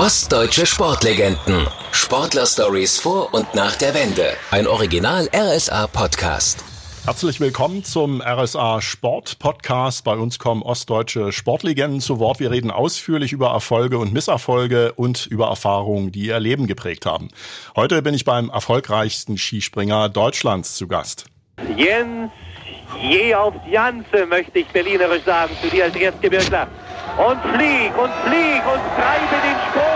Ostdeutsche Sportlegenden. Sportler-Stories vor und nach der Wende. Ein Original RSA Podcast. Herzlich willkommen zum RSA Sport Podcast. Bei uns kommen ostdeutsche Sportlegenden zu Wort. Wir reden ausführlich über Erfolge und Misserfolge und über Erfahrungen, die ihr Leben geprägt haben. Heute bin ich beim erfolgreichsten Skispringer Deutschlands zu Gast. Jens, je auf Janse, möchte ich berlinerisch sagen, zu dir als Erstgebirgler. Und flieg und flieg und treibe den Sprung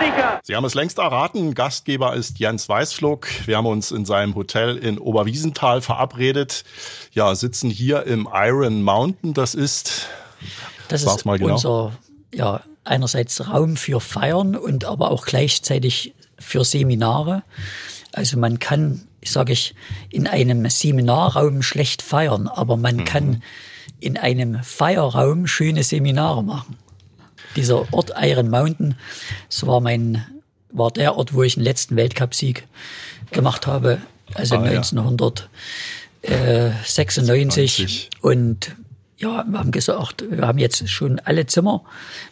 sicher. Sie haben es längst erraten. Gastgeber ist Jens Weißflug. Wir haben uns in seinem Hotel in Oberwiesenthal verabredet. Ja, sitzen hier im Iron Mountain. Das ist, das ist mal genau. unser, ja, einerseits Raum für Feiern und aber auch gleichzeitig für Seminare. Also man kann, sage ich, in einem Seminarraum schlecht feiern, aber man mhm. kann in einem Feierraum schöne Seminare machen. Dieser Ort Iron Mountain, das war mein, war der Ort, wo ich den letzten Weltcupsieg gemacht habe, also ah, 1996. Ja. Und ja, wir haben gesagt, wir haben jetzt schon alle Zimmer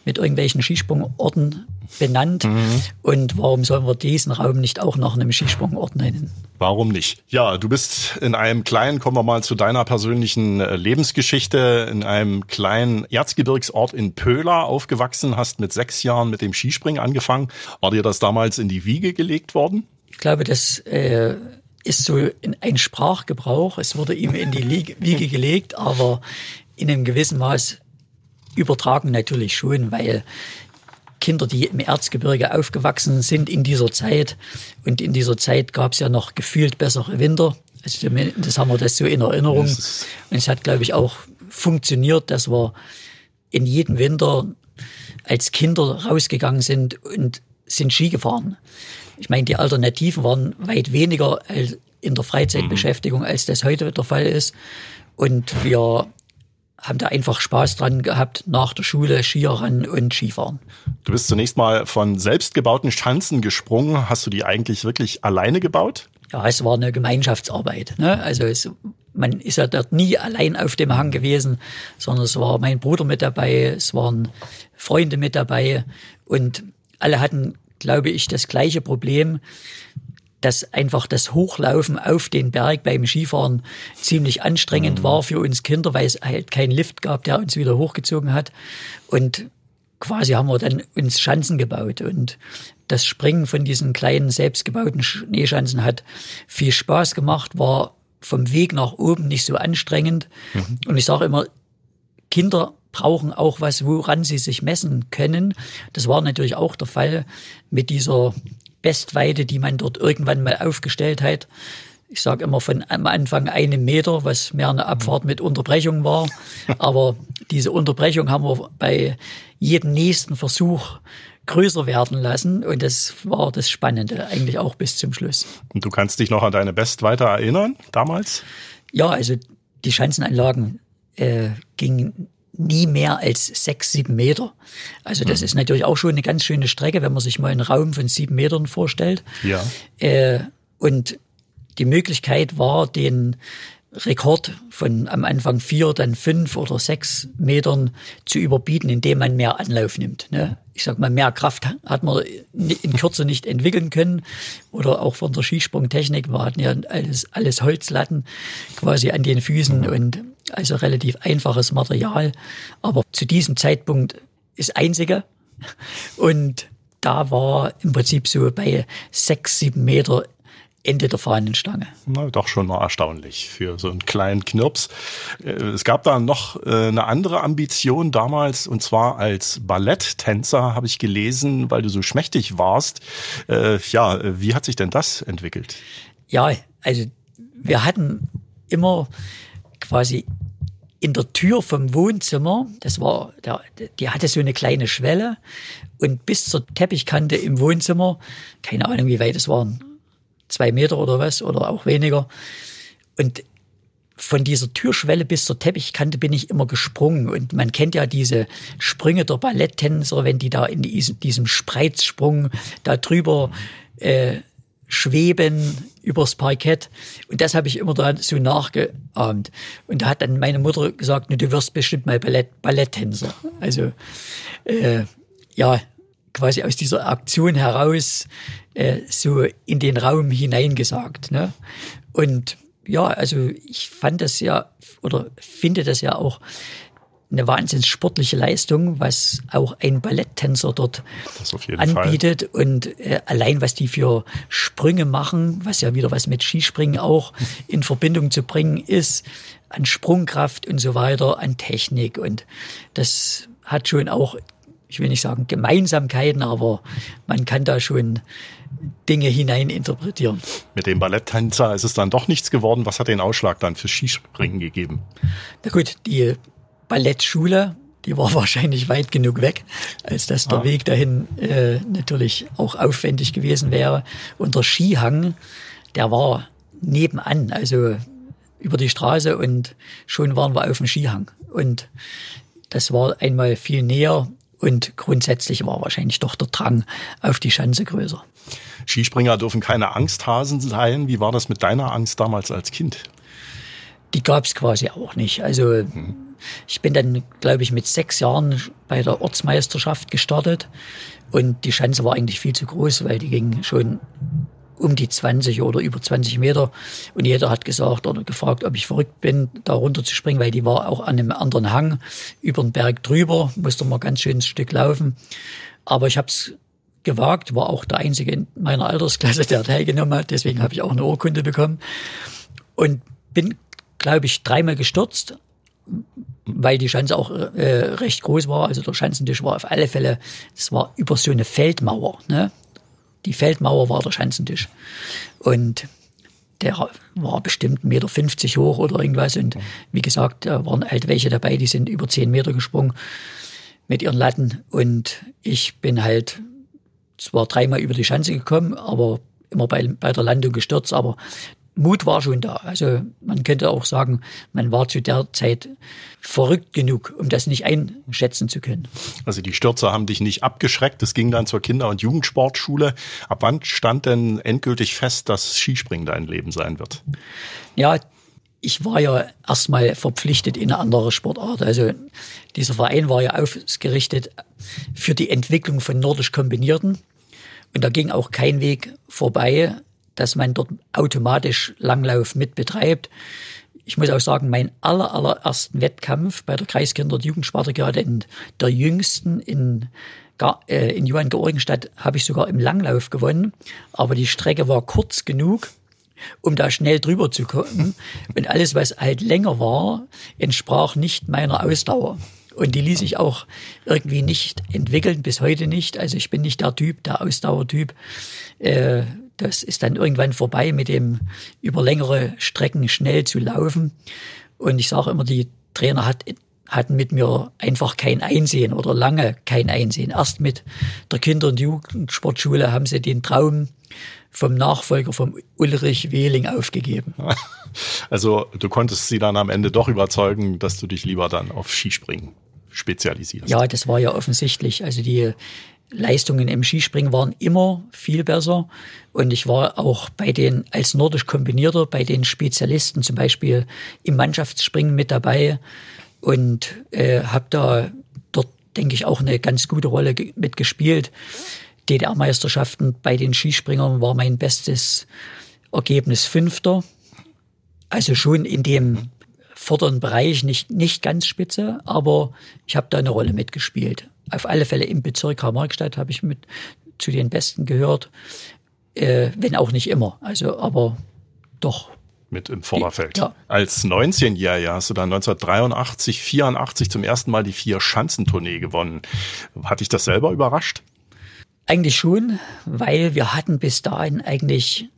mit irgendwelchen Skisprungorten benannt. Mhm. Und warum sollen wir diesen Raum nicht auch nach einem Skisprungort nennen? Warum nicht? Ja, du bist in einem kleinen, kommen wir mal zu deiner persönlichen äh, Lebensgeschichte, in einem kleinen Erzgebirgsort in Pöhla aufgewachsen, hast mit sechs Jahren mit dem Skispringen angefangen. War dir das damals in die Wiege gelegt worden? Ich glaube, das äh, ist so ein Sprachgebrauch. Es wurde ihm in die Wiege gelegt, aber in einem gewissen Maß übertragen natürlich schon, weil Kinder, die im Erzgebirge aufgewachsen sind in dieser Zeit, und in dieser Zeit gab es ja noch gefühlt bessere Winter. Also das haben wir das so in Erinnerung. Und es hat, glaube ich, auch funktioniert, dass wir in jedem Winter als Kinder rausgegangen sind und sind Ski gefahren. Ich meine, die Alternativen waren weit weniger in der Freizeitbeschäftigung, als das heute der Fall ist. Und wir haben da einfach Spaß dran gehabt, nach der Schule Skieren und Skifahren. Du bist zunächst mal von selbstgebauten Schanzen gesprungen. Hast du die eigentlich wirklich alleine gebaut? Ja, es war eine Gemeinschaftsarbeit. Ne? Also es, man ist ja dort nie allein auf dem Hang gewesen, sondern es war mein Bruder mit dabei, es waren Freunde mit dabei und alle hatten, glaube ich, das gleiche Problem dass einfach das Hochlaufen auf den Berg beim Skifahren ziemlich anstrengend mhm. war für uns Kinder, weil es halt keinen Lift gab, der uns wieder hochgezogen hat. Und quasi haben wir dann uns Schanzen gebaut und das Springen von diesen kleinen selbstgebauten Schneeschanzen hat viel Spaß gemacht, war vom Weg nach oben nicht so anstrengend. Mhm. Und ich sage immer, Kinder brauchen auch was, woran sie sich messen können. Das war natürlich auch der Fall mit dieser Bestweite, die man dort irgendwann mal aufgestellt hat. Ich sage immer von am Anfang einem Meter, was mehr eine Abfahrt mit Unterbrechung war. Aber diese Unterbrechung haben wir bei jedem nächsten Versuch größer werden lassen. Und das war das Spannende, eigentlich auch bis zum Schluss. Und du kannst dich noch an deine Bestweite erinnern damals? Ja, also die Schanzenanlagen äh, gingen nie mehr als sechs, sieben Meter. Also das mhm. ist natürlich auch schon eine ganz schöne Strecke, wenn man sich mal einen Raum von sieben Metern vorstellt. Ja. Äh, und die Möglichkeit war, den Rekord von am Anfang vier, dann fünf oder sechs Metern zu überbieten, indem man mehr Anlauf nimmt. Ne? Ich sag mal, mehr Kraft hat man in Kürze nicht entwickeln können. Oder auch von der Skisprungtechnik. Wir hatten ja alles, alles Holzlatten quasi an den Füßen mhm. und also relativ einfaches Material. Aber zu diesem Zeitpunkt ist einzige. Und da war im Prinzip so bei sechs, sieben Meter Ende der Fahnenstange. Na, doch schon mal erstaunlich für so einen kleinen Knirps. Äh, es gab da noch äh, eine andere Ambition damals und zwar als Balletttänzer habe ich gelesen, weil du so schmächtig warst. Äh, ja, wie hat sich denn das entwickelt? Ja, also wir hatten immer quasi in der Tür vom Wohnzimmer, das war, der, die hatte so eine kleine Schwelle und bis zur Teppichkante im Wohnzimmer, keine Ahnung wie weit es waren, zwei Meter oder was oder auch weniger. Und von dieser Türschwelle bis zur Teppichkante bin ich immer gesprungen. Und man kennt ja diese Sprünge der Balletttänzer, wenn die da in diesem, Spreizsprung da drüber äh, schweben übers Parkett. Und das habe ich immer da so nachgeahmt. Und da hat dann meine Mutter gesagt, du wirst bestimmt mal Ballett, Balletttänzer. Also äh, ja, quasi aus dieser Aktion heraus äh, so in den Raum hineingesagt. Ne? Und ja, also ich fand das ja oder finde das ja auch eine wahnsinns sportliche Leistung, was auch ein Balletttänzer dort anbietet. Fall. Und äh, allein, was die für Sprünge machen, was ja wieder was mit Skispringen auch in Verbindung zu bringen ist, an Sprungkraft und so weiter, an Technik. Und das hat schon auch, ich will nicht sagen Gemeinsamkeiten, aber man kann da schon Dinge hineininterpretieren. Mit dem Balletttänzer ist es dann doch nichts geworden. Was hat den Ausschlag dann für Skispringen gegeben? Na gut, die Ballettschule, die war wahrscheinlich weit genug weg, als dass der ah. Weg dahin äh, natürlich auch aufwendig gewesen wäre. Und der Skihang, der war nebenan, also über die Straße und schon waren wir auf dem Skihang. Und das war einmal viel näher und grundsätzlich war wahrscheinlich doch der Drang auf die Schanze größer. Skispringer dürfen keine Angsthasen sein. Wie war das mit deiner Angst damals als Kind? Die gab es quasi auch nicht. Also hm. ich bin dann, glaube ich, mit sechs Jahren bei der Ortsmeisterschaft gestartet und die Schanze war eigentlich viel zu groß, weil die ging schon um die 20 oder über 20 Meter. Und jeder hat gesagt oder gefragt, ob ich verrückt bin, da runter zu springen, weil die war auch an einem anderen Hang über den Berg drüber, musste man ganz schön ein Stück laufen. Aber ich habe es gewagt, war auch der Einzige in meiner Altersklasse, der teilgenommen hat. Deswegen habe ich auch eine Urkunde bekommen. Und bin, glaube ich, dreimal gestürzt, weil die Schanze auch äh, recht groß war. Also der Schanzentisch war auf alle Fälle, es war über so eine Feldmauer. Ne? Die Feldmauer war der Schanzentisch. Und der war bestimmt 1,50 Meter hoch oder irgendwas. Und wie gesagt, da waren halt welche dabei, die sind über 10 Meter gesprungen mit ihren Latten. Und ich bin halt zwar dreimal über die Schanze gekommen, aber immer bei, bei der Landung gestürzt, aber Mut war schon da. Also man könnte auch sagen, man war zu der Zeit verrückt genug, um das nicht einschätzen zu können. Also die Stürze haben dich nicht abgeschreckt. Es ging dann zur Kinder- und Jugendsportschule. Ab wann stand denn endgültig fest, dass Skispringen dein Leben sein wird? Ja, ich war ja erstmal verpflichtet in eine andere Sportart. Also dieser Verein war ja ausgerichtet für die Entwicklung von nordisch Kombinierten. Und da ging auch kein Weg vorbei dass man dort automatisch Langlauf mit betreibt. Ich muss auch sagen, mein aller, allerersten Wettkampf bei der Kreiskinder- und Jugendsparte, gerade in der jüngsten in, äh, in Johann Georgenstadt, habe ich sogar im Langlauf gewonnen. Aber die Strecke war kurz genug, um da schnell drüber zu kommen. Und alles, was halt länger war, entsprach nicht meiner Ausdauer. Und die ließ ich auch irgendwie nicht entwickeln, bis heute nicht. Also ich bin nicht der Typ, der Ausdauertyp. Äh, das ist dann irgendwann vorbei mit dem über längere Strecken schnell zu laufen. Und ich sage immer, die Trainer hat, hatten mit mir einfach kein Einsehen oder lange kein Einsehen. Erst mit der Kinder- und Jugendsportschule haben sie den Traum vom Nachfolger vom Ulrich Wehling aufgegeben. Also du konntest sie dann am Ende doch überzeugen, dass du dich lieber dann auf Skispringen spezialisierst. Ja, das war ja offensichtlich. Also die Leistungen im Skispringen waren immer viel besser. Und ich war auch bei den, als nordisch kombinierter, bei den Spezialisten zum Beispiel im Mannschaftsspringen mit dabei und äh, habe da dort, denke ich, auch eine ganz gute Rolle mitgespielt. DDR-Meisterschaften bei den Skispringern war mein bestes Ergebnis Fünfter. Also schon in dem vorderen Bereich, nicht, nicht ganz spitze, aber ich habe da eine Rolle mitgespielt auf alle Fälle im Bezirk Karl-Marx-Stadt habe ich mit zu den Besten gehört, äh, wenn auch nicht immer. Also, aber doch. Mit im Vorderfeld. Ja. Als 19-Jähriger hast du dann 1983, 84 zum ersten Mal die Vier-Schanzentournee gewonnen. Hat dich das selber überrascht? Eigentlich schon, weil wir hatten bis dahin eigentlich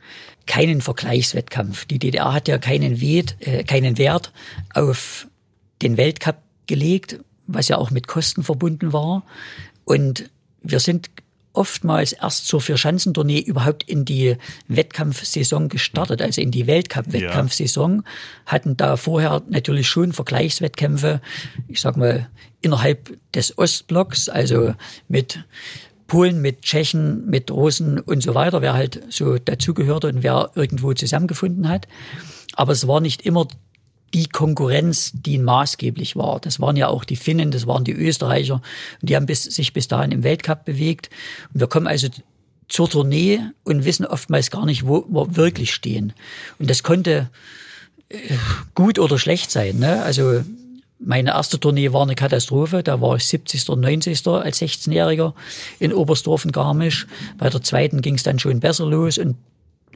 keinen Vergleichswettkampf. Die DDR hat ja keinen, Wert, äh, keinen Wert auf den Weltcup gelegt was ja auch mit Kosten verbunden war. Und wir sind oftmals erst zur Vierschanzentournee überhaupt in die Wettkampfsaison gestartet, also in die Weltcup-Wettkampfsaison, ja. hatten da vorher natürlich schon Vergleichswettkämpfe, ich sag mal, innerhalb des Ostblocks, also mit Polen, mit Tschechen, mit Russen und so weiter, wer halt so dazugehörte und wer irgendwo zusammengefunden hat. Aber es war nicht immer die Konkurrenz, die maßgeblich war. Das waren ja auch die Finnen, das waren die Österreicher. Und die haben bis, sich bis dahin im Weltcup bewegt. Und wir kommen also zur Tournee und wissen oftmals gar nicht, wo wir wirklich stehen. Und das konnte äh, gut oder schlecht sein. Ne? Also meine erste Tournee war eine Katastrophe. Da war ich 70. und 90. als 16-Jähriger in Oberstdorf und Garmisch. Bei der zweiten ging es dann schon besser los und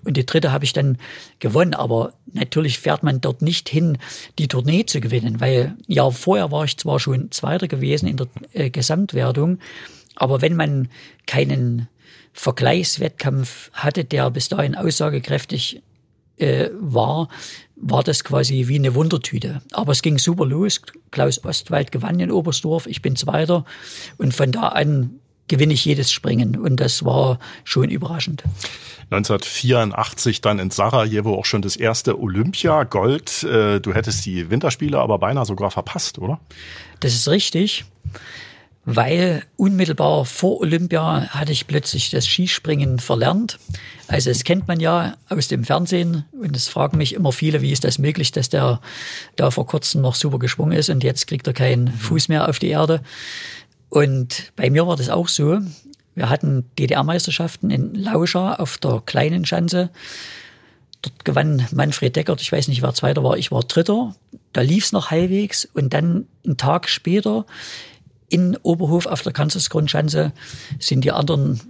und die dritte habe ich dann gewonnen. Aber natürlich fährt man dort nicht hin, die Tournee zu gewinnen, weil ja vorher war ich zwar schon Zweiter gewesen in der äh, Gesamtwertung, aber wenn man keinen Vergleichswettkampf hatte, der bis dahin aussagekräftig äh, war, war das quasi wie eine Wundertüte. Aber es ging super los. Klaus Ostwald gewann in Oberstdorf, ich bin Zweiter und von da an gewinne ich jedes Springen und das war schon überraschend. 1984 dann in Sarajevo auch schon das erste Olympia Gold. Äh, du hättest die Winterspiele aber beinahe sogar verpasst, oder? Das ist richtig weil unmittelbar vor Olympia hatte ich plötzlich das Skispringen verlernt. Also es kennt man ja aus dem Fernsehen und es fragen mich immer viele, wie ist das möglich, dass der da vor kurzem noch super geschwungen ist und jetzt kriegt er keinen Fuß mehr auf die Erde. Und bei mir war das auch so. Wir hatten DDR-Meisterschaften in Lauscha auf der kleinen Schanze. Dort gewann Manfred Deckert, ich weiß nicht, wer Zweiter war, ich war Dritter. Da lief es noch halbwegs und dann einen Tag später in Oberhof auf der Kanzlersgrundschanze sind die anderen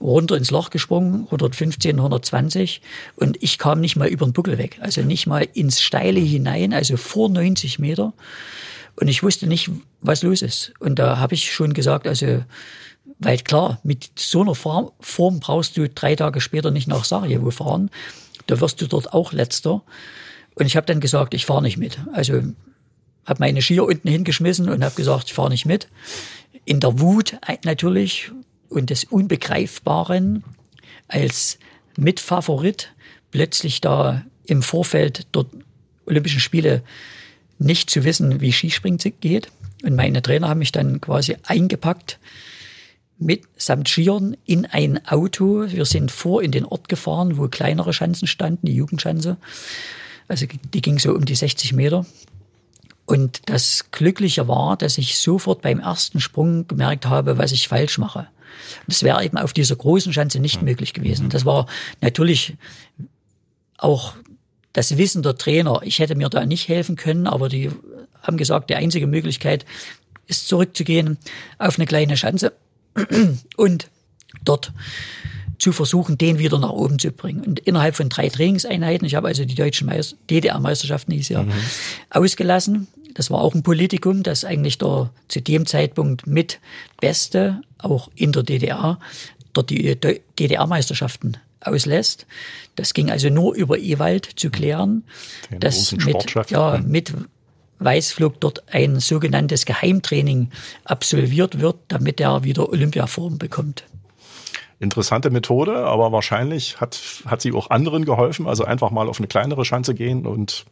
runter ins Loch gesprungen, 115, 120 und ich kam nicht mal über den Buckel weg, also nicht mal ins Steile hinein, also vor 90 Meter und ich wusste nicht, was los ist. Und da habe ich schon gesagt, also weil klar, mit so einer Form brauchst du drei Tage später nicht nach Sarajevo fahren, da wirst du dort auch letzter. Und ich habe dann gesagt, ich fahre nicht mit, also habe meine Skier unten hingeschmissen und habe gesagt, ich fahre nicht mit. In der Wut natürlich und des Unbegreifbaren als Mitfavorit plötzlich da im Vorfeld der Olympischen Spiele nicht zu wissen, wie Skispringen geht. Und meine Trainer haben mich dann quasi eingepackt mit samt Skiern in ein Auto. Wir sind vor in den Ort gefahren, wo kleinere Schanzen standen, die Jugendschanze. Also die ging so um die 60 Meter. Und das Glückliche war, dass ich sofort beim ersten Sprung gemerkt habe, was ich falsch mache. Das wäre eben auf dieser großen Schanze nicht möglich gewesen. Das war natürlich auch das Wissen der Trainer. Ich hätte mir da nicht helfen können, aber die haben gesagt, die einzige Möglichkeit ist zurückzugehen auf eine kleine Schanze und dort zu versuchen, den wieder nach oben zu bringen. Und innerhalb von drei Trainingseinheiten, ich habe also die deutschen DDR-Meisterschaften hieß ja, mhm. ausgelassen, das war auch ein Politikum, das eigentlich der zu dem Zeitpunkt mit Beste, auch in der DDR, dort die DDR-Meisterschaften auslässt. Das ging also nur über Ewald zu klären, Den dass mit, ja, mit Weißflug dort ein sogenanntes Geheimtraining absolviert wird, damit er wieder Olympiaform bekommt. Interessante Methode, aber wahrscheinlich hat, hat sie auch anderen geholfen. Also einfach mal auf eine kleinere Schanze gehen und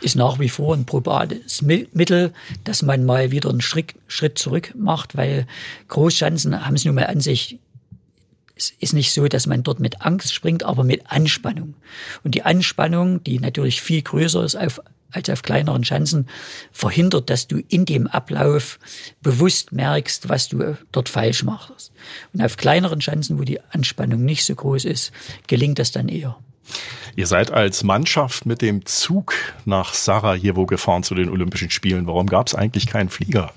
ist nach wie vor ein probates Mittel, dass man mal wieder einen Schritt, Schritt zurück macht, weil Großschanzen haben es nun mal an sich es ist nicht so, dass man dort mit Angst springt, aber mit Anspannung. Und die Anspannung, die natürlich viel größer ist auf, als auf kleineren Schanzen, verhindert, dass du in dem Ablauf bewusst merkst, was du dort falsch machst. Und auf kleineren Schanzen, wo die Anspannung nicht so groß ist, gelingt das dann eher. Ihr seid als Mannschaft mit dem Zug nach Sarajevo gefahren zu den Olympischen Spielen. Warum gab es eigentlich keinen Flieger?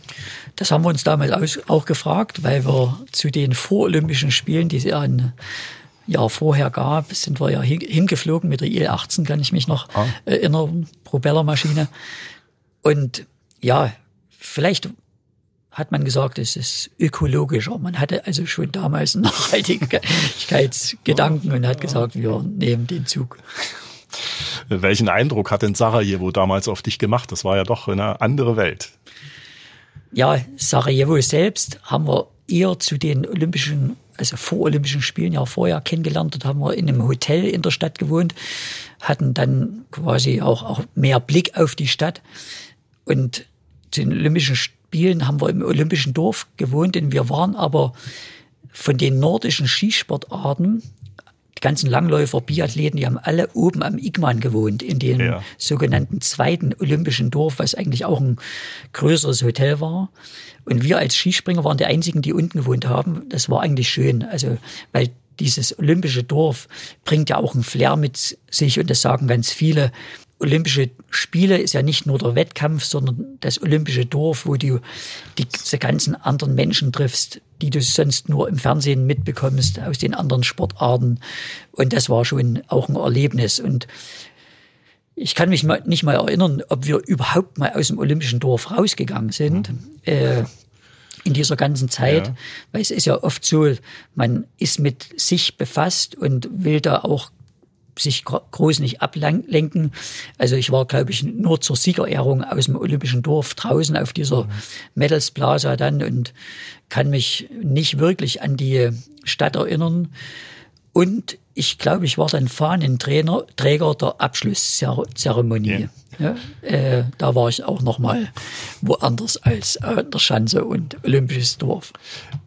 Das haben wir uns damals auch gefragt, weil wir zu den vorolympischen Spielen, die es ja ein Jahr vorher gab, sind wir ja hingeflogen mit der Il-18, kann ich mich noch ah. erinnern, Propellermaschine. Und ja, vielleicht hat man gesagt, es ist ökologischer. Man hatte also schon damals einen Nachhaltigkeitsgedanken und hat gesagt, wir nehmen den Zug. Welchen Eindruck hat denn Sarajevo damals auf dich gemacht? Das war ja doch eine andere Welt. Ja, Sarajevo selbst haben wir eher zu den Olympischen, also vor Olympischen Spielen ja vorher kennengelernt. Dort haben wir in einem Hotel in der Stadt gewohnt, hatten dann quasi auch, auch mehr Blick auf die Stadt. Und zu den Olympischen Spielen haben wir im Olympischen Dorf gewohnt, denn wir waren aber von den nordischen Skisportarten die ganzen Langläufer, Biathleten, die haben alle oben am Igman gewohnt, in dem Ja. sogenannten zweiten olympischen Dorf, was eigentlich auch ein größeres Hotel war. Und wir als Skispringer waren die einzigen, die unten gewohnt haben. Das war eigentlich schön. Also, weil dieses olympische Dorf bringt ja auch einen Flair mit sich und das sagen ganz viele. Olympische Spiele ist ja nicht nur der Wettkampf, sondern das olympische Dorf, wo du die, diese ganzen anderen Menschen triffst, die du sonst nur im Fernsehen mitbekommst aus den anderen Sportarten. Und das war schon auch ein Erlebnis. Und ich kann mich mal, nicht mal erinnern, ob wir überhaupt mal aus dem olympischen Dorf rausgegangen sind. Äh, in dieser ganzen Zeit, Ja. weil es ist ja oft so, man ist mit sich befasst und will da auch sich gro- groß nicht ablenken. Also ich war, glaube ich, nur zur Siegerehrung aus dem Olympischen Dorf draußen auf dieser Medals Plaza dann und kann mich nicht wirklich an die Stadt erinnern. Und ich glaube, ich war dann Fahnenträger Träger der Abschlusszeremonie. Ja, äh, da war ich auch noch mal woanders als an der Schanze und Olympisches Dorf.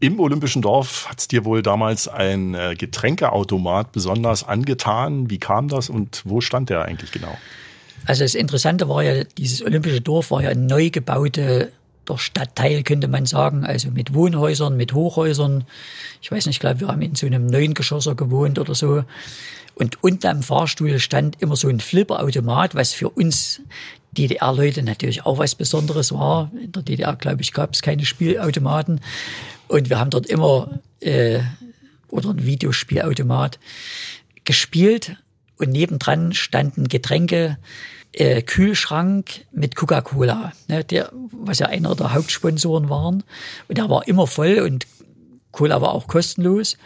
Im Olympischen Dorf hat es dir wohl damals ein äh, Getränkeautomat besonders angetan. Wie kam das und wo stand der eigentlich genau? Also das Interessante war ja, dieses Olympische Dorf war ja ein neu gebaute der Stadtteil, könnte man sagen, also mit Wohnhäusern, mit Hochhäusern. Ich weiß nicht, ich glaube, wir haben in so einem neuen Geschosser gewohnt oder so. Und unten am Fahrstuhl stand immer so ein Flipperautomat, was für uns DDR-Leute natürlich auch was Besonderes war. In der DDR, glaube ich, gab es keine Spielautomaten. Und wir haben dort immer, äh, oder ein Videospielautomat, gespielt. Und nebendran standen Getränke, äh, Kühlschrank mit Coca-Cola, ne, der, was ja einer der Hauptsponsoren waren. Und der war immer voll und Cola war auch kostenlos.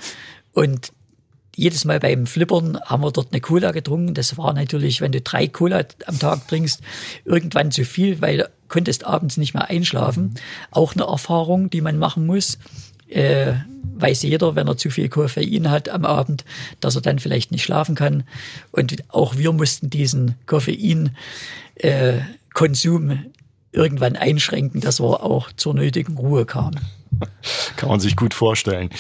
Und jedes Mal beim Flippern haben wir dort eine Cola getrunken. Das war natürlich, wenn du drei Cola am Tag trinkst, irgendwann zu viel, weil du konntest abends nicht mehr einschlafen. Auch eine Erfahrung, die man machen muss. Äh, weiß jeder, wenn er zu viel Koffein hat am Abend, dass er dann vielleicht nicht schlafen kann. Und auch wir mussten diesen Koffein äh, irgendwann einschränken, dass wir auch zur nötigen Ruhe kamen. Kann man sich gut vorstellen.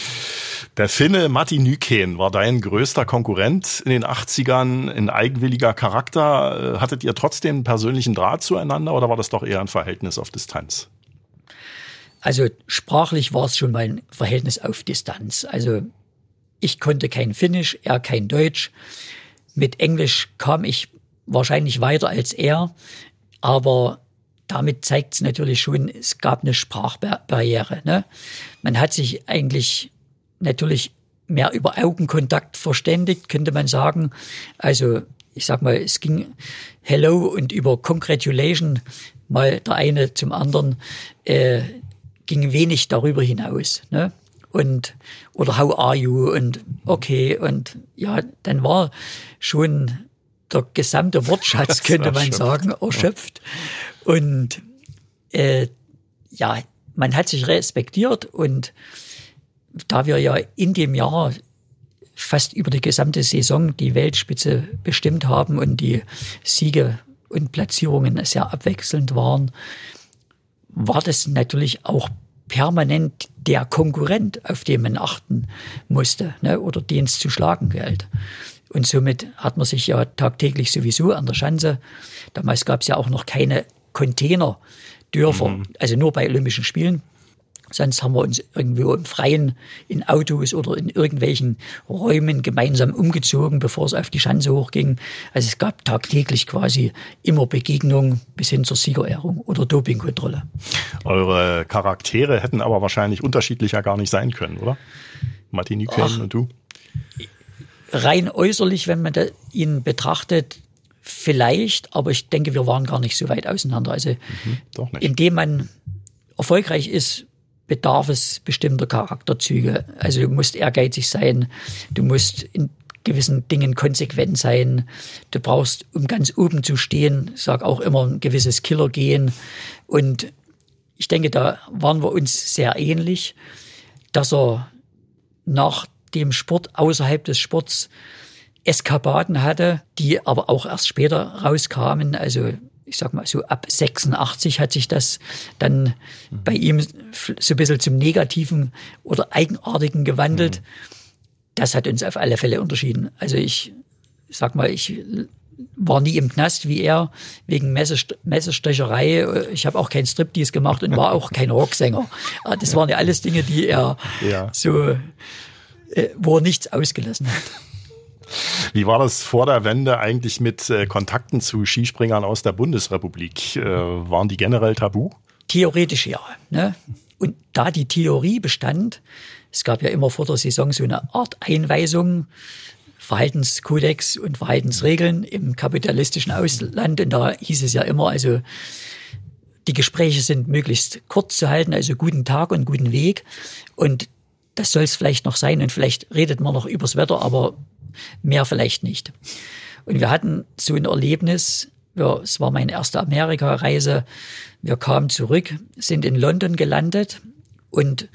Der Finne Matti Nykänen war dein größter Konkurrent in den 80ern, in eigenwilliger Charakter. Äh, Hattet ihr trotzdem einen persönlichen Draht zueinander oder war das doch eher ein Verhältnis auf Distanz? Also sprachlich war es schon mal ein Verhältnis auf Distanz. Also ich konnte kein Finnisch, er kein Deutsch. Mit Englisch kam ich wahrscheinlich weiter als er, aber damit zeigt es natürlich schon, es gab eine Sprachbarriere. Ne? Man hat sich eigentlich natürlich mehr über Augenkontakt verständigt, könnte man sagen. Also ich sag mal, es ging Hello und über Congratulation mal der eine zum anderen äh, ging wenig darüber hinaus. Ne? Und oder how are you und okay und ja, dann war schon der gesamte Wortschatz, könnte man erschöpft. sagen, erschöpft. Und äh, ja, man hat sich respektiert und da wir ja in dem Jahr fast über die gesamte Saison die Weltspitze bestimmt haben und die Siege und Platzierungen sehr abwechselnd waren, war das natürlich auch permanent der Konkurrent, auf den man achten musste ne, oder den es zu schlagen galt. Und somit hat man sich ja tagtäglich sowieso an der Schanze, damals gab es ja auch noch keine Containerdörfer, also nur bei Olympischen Spielen, Sonst haben wir uns irgendwo im Freien in Autos oder in irgendwelchen Räumen gemeinsam umgezogen, bevor es auf die Schanze hochging. Also es gab tagtäglich quasi immer Begegnungen bis hin zur Siegerehrung oder Dopingkontrolle. Eure Charaktere hätten aber wahrscheinlich unterschiedlicher gar nicht sein können, oder? Nykänen Ach. und du? Rein äußerlich, wenn man ihn betrachtet, vielleicht, aber ich denke, wir waren gar nicht so weit auseinander. Also Doch nicht. indem man erfolgreich ist, bedarf es bestimmter Charakterzüge. Also du musst ehrgeizig sein, du musst in gewissen Dingen konsequent sein, du brauchst, um ganz oben zu stehen, sag auch immer ein gewisses Killergehen. Und ich denke, da waren wir uns sehr ähnlich, dass er nach dem Sport außerhalb des Sports Eskapaden hatte, die aber auch erst später rauskamen. Also ich sag mal so ab 86 hat sich das dann bei ihm so ein bisschen zum Negativen oder Eigenartigen gewandelt. das hat uns auf alle Fälle unterschieden. Also ich sag mal, ich war nie im Knast wie er wegen Messerstecherei. Ich habe auch kein Striptease gemacht und war auch kein Rocksänger. Ah, das waren ja alles Dinge, die er ja. so, äh, wo er nichts ausgelassen hat. Wie war das vor der Wende eigentlich mit äh, Kontakten zu Skispringern aus der Bundesrepublik? Äh, waren die generell tabu? Theoretisch ja. Ne? Und da die Theorie bestand, es gab ja immer vor der Saison so eine Art Einweisung, Verhaltenskodex und Verhaltensregeln im kapitalistischen Ausland. Und da hieß es ja immer, also die Gespräche sind möglichst kurz zu halten, also guten Tag und guten Weg. Und das soll es vielleicht noch sein. Und vielleicht redet man noch übers Wetter, aber mehr vielleicht nicht. Und wir hatten so ein Erlebnis, ja, es war meine erste Amerikareise. Wir kamen zurück, sind in London gelandet und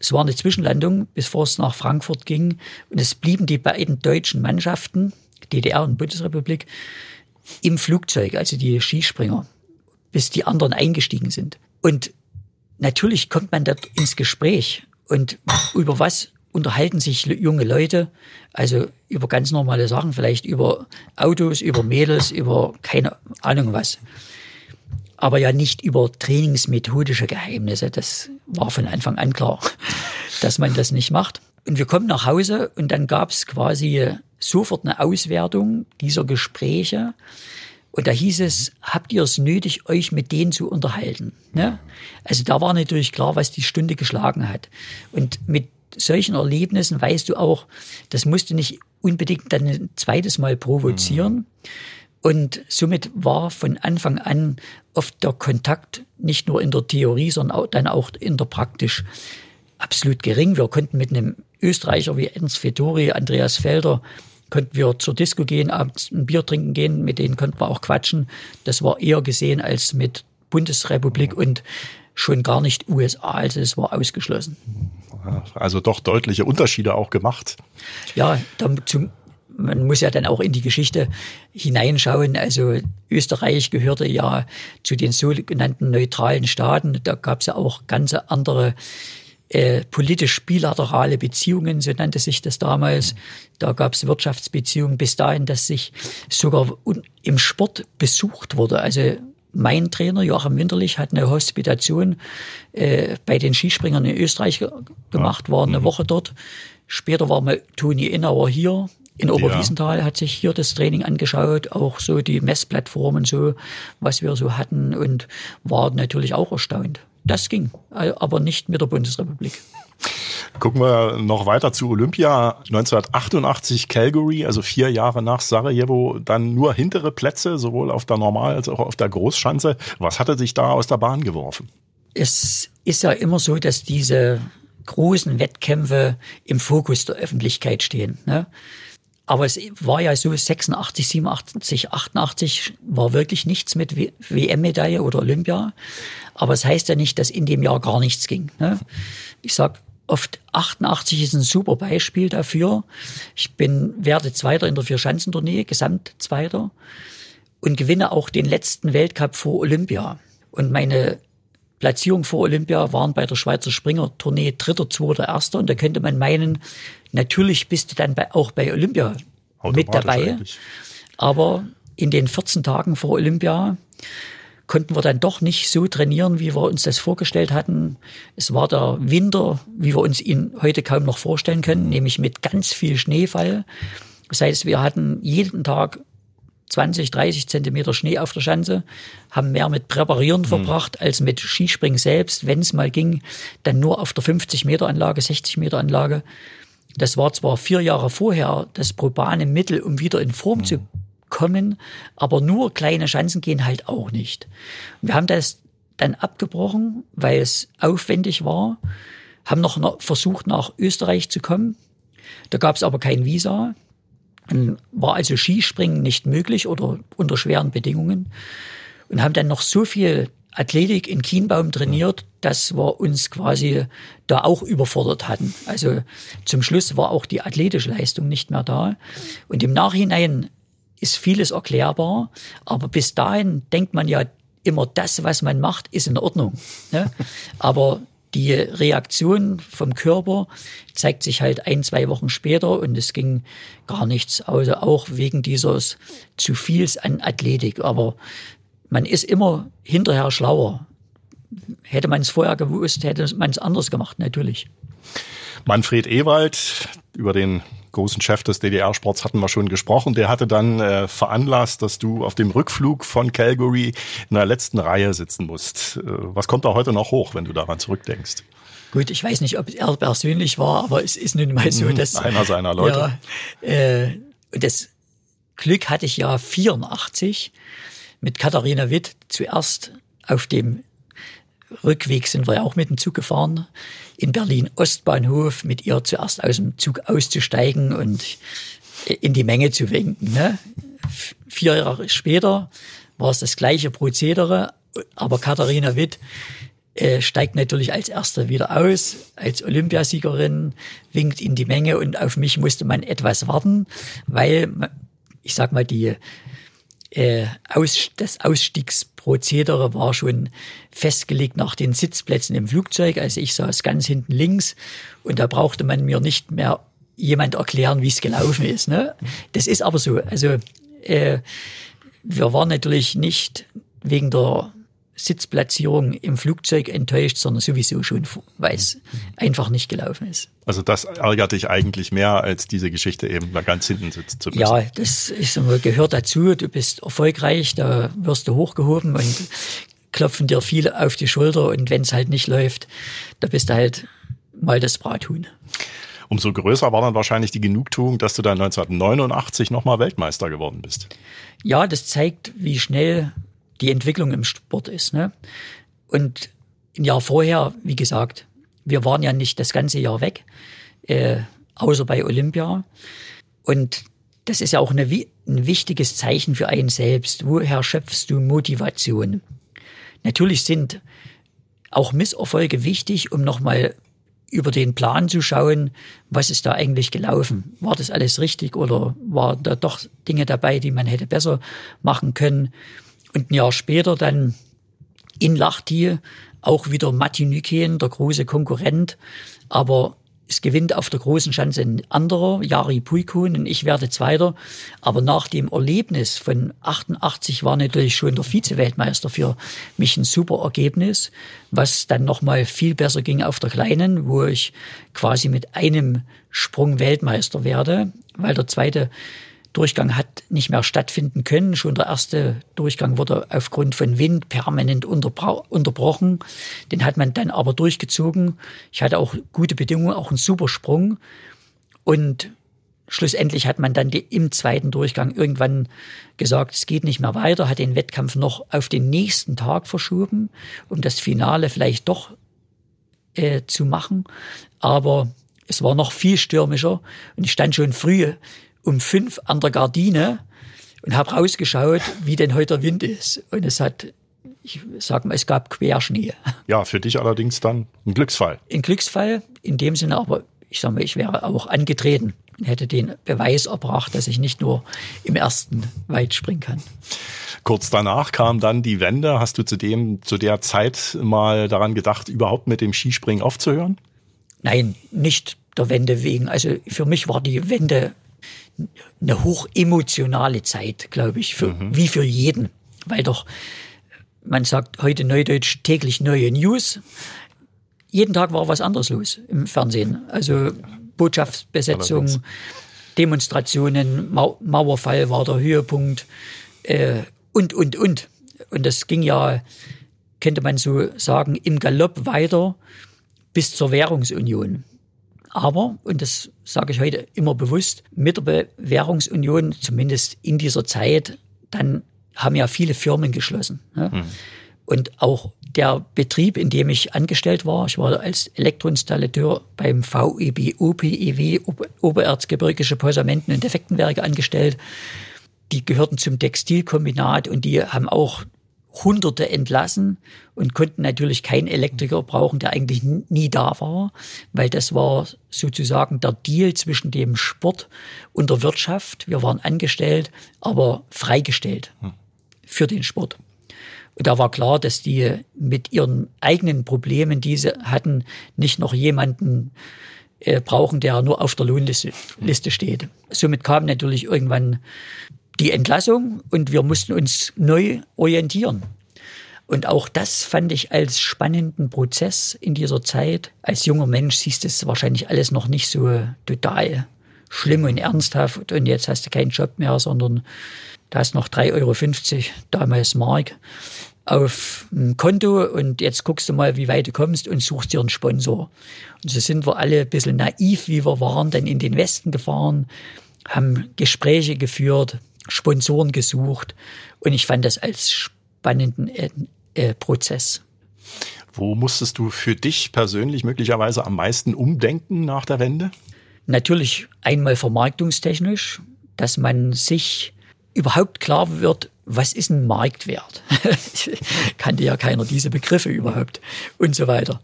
es war eine Zwischenlandung, bevor es nach Frankfurt ging. Und es blieben die beiden deutschen Mannschaften, DDR und Bundesrepublik, im Flugzeug, also die Skispringer, bis die anderen eingestiegen sind. Und natürlich kommt man dort ins Gespräch. Und über was unterhalten sich junge Leute? Also über ganz normale Sachen, vielleicht über Autos, über Mädels, über keine Ahnung was aber ja nicht über trainingsmethodische Geheimnisse. Das war von Anfang an klar, dass man das nicht macht. Und wir kommen nach Hause und dann gab es quasi sofort eine Auswertung dieser Gespräche. Und da hieß es, habt ihr es nötig, euch mit denen zu unterhalten? Ne? Also da war natürlich klar, was die Stunde geschlagen hat. Und mit solchen Erlebnissen weißt du auch, das musst du nicht unbedingt dann ein zweites Mal provozieren. Mhm und somit war von Anfang an oft der Kontakt nicht nur in der Theorie, sondern auch, dann auch in der praktisch absolut gering. Wir konnten mit einem Österreicher wie Ernst Fedori, Andreas Felder, konnten wir zur Disco gehen, abends ein Bier trinken gehen, mit denen konnten wir auch quatschen. Das war eher gesehen als mit Bundesrepublik und schon gar nicht USA, also es war ausgeschlossen. Also doch deutliche Unterschiede auch gemacht. Ja, zum, man muss ja dann auch in die Geschichte hineinschauen. Also Österreich gehörte ja zu den sogenannten neutralen Staaten. Da gab es ja auch ganz andere äh, politisch bilaterale Beziehungen, so nannte sich das damals. Da gab es Wirtschaftsbeziehungen bis dahin, dass sich sogar im Sport besucht wurde. Also mein Trainer Joachim Winterlich hat eine Hospitation äh, bei den Skispringern in Österreich gemacht, war eine mhm. Woche dort. Später war mal Toni Innauer hier, in Oberwiesenthal ja. hat sich hier das Training angeschaut, auch so die Messplattformen, so was wir so hatten und war natürlich auch erstaunt. Das ging, aber nicht mit der Bundesrepublik. Gucken wir noch weiter zu Olympia 1988 Calgary, also vier Jahre nach Sarajevo, dann nur hintere Plätze, sowohl auf der Normal- als auch auf der Großschanze. Was hatte sich da aus der Bahn geworfen? Es ist ja immer so, dass diese großen Wettkämpfe im Fokus der Öffentlichkeit stehen. Ne? Aber es war ja so 86, 87, 88 war wirklich nichts mit WM-Medaille oder Olympia. Aber es das heißt ja nicht, dass in dem Jahr gar nichts ging. Ne? Ich sag oft 88 ist ein super Beispiel dafür. Ich bin, werde Zweiter in der Vierschanzentournee, Gesamtzweiter und gewinne auch den letzten Weltcup vor Olympia. Und meine Platzierung vor Olympia waren bei der Schweizer Springer-Tournee dritter, zweiter, erster. Und da könnte man meinen, natürlich bist du dann bei, auch bei Olympia mit dabei. Eigentlich. Aber in den 14 Tagen vor Olympia konnten wir dann doch nicht so trainieren, wie wir uns das vorgestellt hatten. Es war der Winter, wie wir uns ihn heute kaum noch vorstellen können, nämlich mit ganz viel Schneefall. Das heißt, wir hatten jeden Tag 20, 30 Zentimeter Schnee auf der Schanze, haben mehr mit Präparieren mhm. verbracht als mit Skispringen selbst. Wenn es mal ging, dann nur auf der 50 Meter Anlage, 60 Meter Anlage. Das war zwar vier Jahre vorher das probane Mittel, um wieder in Form mhm. zu kommen, aber nur kleine Schanzen gehen halt auch nicht. Wir haben das dann abgebrochen, weil es aufwendig war, haben noch versucht, nach Österreich zu kommen. Da gab es aber kein Visa. War also Skispringen nicht möglich oder unter schweren Bedingungen und haben dann noch so viel Athletik in Kienbaum trainiert, dass wir uns quasi da auch überfordert hatten. Also zum Schluss war auch die athletische Leistung nicht mehr da. Und im Nachhinein ist vieles erklärbar, aber bis dahin denkt man ja immer, das, was man macht, ist in Ordnung. Ne? Aber Die Reaktion vom Körper zeigt sich halt ein, zwei Wochen später und es ging gar nichts, also auch wegen dieses zu viels an Athletik. Aber man ist immer hinterher schlauer. Hätte man es vorher gewusst, hätte man es anders gemacht, natürlich. Manfred Ewald, über den großen Chef des DDR-Sports hatten wir schon gesprochen. Der hatte dann äh, veranlasst, dass du auf dem Rückflug von Calgary in der letzten Reihe sitzen musst. Äh, was kommt da heute noch hoch, wenn du daran zurückdenkst? Gut, ich weiß nicht, ob er persönlich war, aber es ist nun mal so, mhm, dass einer seiner Leute. Ja, äh, das Glück hatte ich ja 84 mit Katharina Witt zuerst auf dem Rückweg sind wir ja auch mit dem Zug gefahren. In Berlin Ostbahnhof mit ihr zuerst aus dem Zug auszusteigen und in die Menge zu winken. Ne? Vier Jahre später war es das gleiche Prozedere, aber Katharina Witt äh, steigt natürlich als Erster wieder aus, als Olympiasiegerin, winkt in die Menge und auf mich musste man etwas warten, weil, ich sag mal, die äh, aus, das Ausstiegsprozedere war schon festgelegt nach den Sitzplätzen im Flugzeug. Also ich saß ganz hinten links und da brauchte man mir nicht mehr jemand erklären, wie es gelaufen ist. Ne? Das ist aber so. Also äh, wir waren natürlich nicht wegen der Sitzplatzierung im Flugzeug enttäuscht, sondern sowieso schon, weil es einfach nicht gelaufen ist. Also das ärgert dich eigentlich mehr, als diese Geschichte eben da ganz hinten sitzen zu müssen. Ja, das ist, gehört dazu. Du bist erfolgreich, da wirst du hochgehoben und klopfen dir viele auf die Schulter und wenn es halt nicht läuft, da bist du halt mal das Brathuhn. Umso größer war dann wahrscheinlich die Genugtuung, dass du dann 1989 nochmal Weltmeister geworden bist. Ja, das zeigt, wie schnell die Entwicklung im Sport ist. Ne? Und ein Jahr vorher, wie gesagt, wir waren ja nicht das ganze Jahr weg, äh, außer bei Olympia. Und das ist ja auch eine, ein wichtiges Zeichen für einen selbst. Woher schöpfst du Motivation? Natürlich sind auch Misserfolge wichtig, um nochmal über den Plan zu schauen, was ist da eigentlich gelaufen? War das alles richtig oder waren da doch Dinge dabei, die man hätte besser machen können? Und ein Jahr später dann in Lahti auch wieder Matti Nykänen, der große Konkurrent. Aber es gewinnt auf der großen Schanze ein anderer, Jari Puikun, und ich werde Zweiter. Aber nach dem Erlebnis von 88 war natürlich schon der Vize-Weltmeister für mich ein super Ergebnis, was dann nochmal viel besser ging auf der Kleinen, wo ich quasi mit einem Sprung Weltmeister werde, weil der zweite Durchgang hat nicht mehr stattfinden können. Schon der erste Durchgang wurde aufgrund von Wind permanent unterbrochen. Den hat man dann aber durchgezogen. Ich hatte auch gute Bedingungen, auch einen super Sprung. Und schlussendlich hat man dann die, im zweiten Durchgang irgendwann gesagt, es geht nicht mehr weiter, hat den Wettkampf noch auf den nächsten Tag verschoben, um das Finale vielleicht doch äh, zu machen. Aber es war noch viel stürmischer und ich stand schon früh um fünf an der Gardine und habe rausgeschaut, wie denn heute der Wind ist. Und es hat, ich sag mal, es gab Querschnee. Ja, für dich allerdings dann ein Glücksfall. Ein Glücksfall in dem Sinne, aber ich sag mal, ich wäre auch angetreten und hätte den Beweis erbracht, dass ich nicht nur im ersten weit springen kann. Kurz danach kam dann die Wende. Hast du zu dem, zu der Zeit mal daran gedacht, überhaupt mit dem Skispringen aufzuhören? Nein, nicht der Wende wegen. Also für mich war die Wende eine hochemotionale Zeit, glaube ich, für, mhm. wie für jeden. Weil doch, man sagt heute neudeutsch täglich neue News. Jeden Tag war was anderes los im Fernsehen. Also Botschaftsbesetzung, Allerdings. Demonstrationen, Mau Mauerfall war der Höhepunkt äh, und, und, und. Und das ging ja, könnte man so sagen, im Galopp weiter bis zur Währungsunion. Aber, und das sage ich heute immer bewusst, mit der Währungsunion, zumindest in dieser Zeit, dann haben ja viele Firmen geschlossen. Ne? Mhm. Und auch der Betrieb, in dem ich angestellt war, ich war als Elektroinstallateur beim VEB OPEW, Obererzgebirgische Posamenten- und Defektenwerke angestellt. Die gehörten zum Textilkombinat und die haben auch Hunderte entlassen und konnten natürlich keinen Elektriker brauchen, der eigentlich nie da war, weil das war sozusagen der Deal zwischen dem Sport und der Wirtschaft. Wir waren angestellt, aber freigestellt für den Sport. da war klar, dass die mit ihren eigenen Problemen, die sie hatten, nicht noch jemanden äh, brauchen, der nur auf der Lohnliste Liste steht. Somit kam natürlich irgendwann die Entlassung und wir mussten uns neu orientieren. Und auch das fand ich als spannenden Prozess in dieser Zeit. Als junger Mensch siehst du es wahrscheinlich alles noch nicht so total schlimm und ernsthaft und jetzt hast du keinen Job mehr, sondern da hast noch 3,50 Euro, damals Mark, auf ein Konto und jetzt guckst du mal, wie weit du kommst und suchst dir einen Sponsor. Und so sind wir alle ein bisschen naiv, wie wir waren, dann in den Westen gefahren, haben Gespräche geführt, Sponsoren gesucht und ich fand das als spannenden äh, äh, Prozess. Wo musstest du für dich persönlich möglicherweise am meisten umdenken nach der Wende? Natürlich einmal vermarktungstechnisch, dass man sich überhaupt klar wird, was ist ein Marktwert? Kannte ja keiner diese Begriffe überhaupt und so weiter.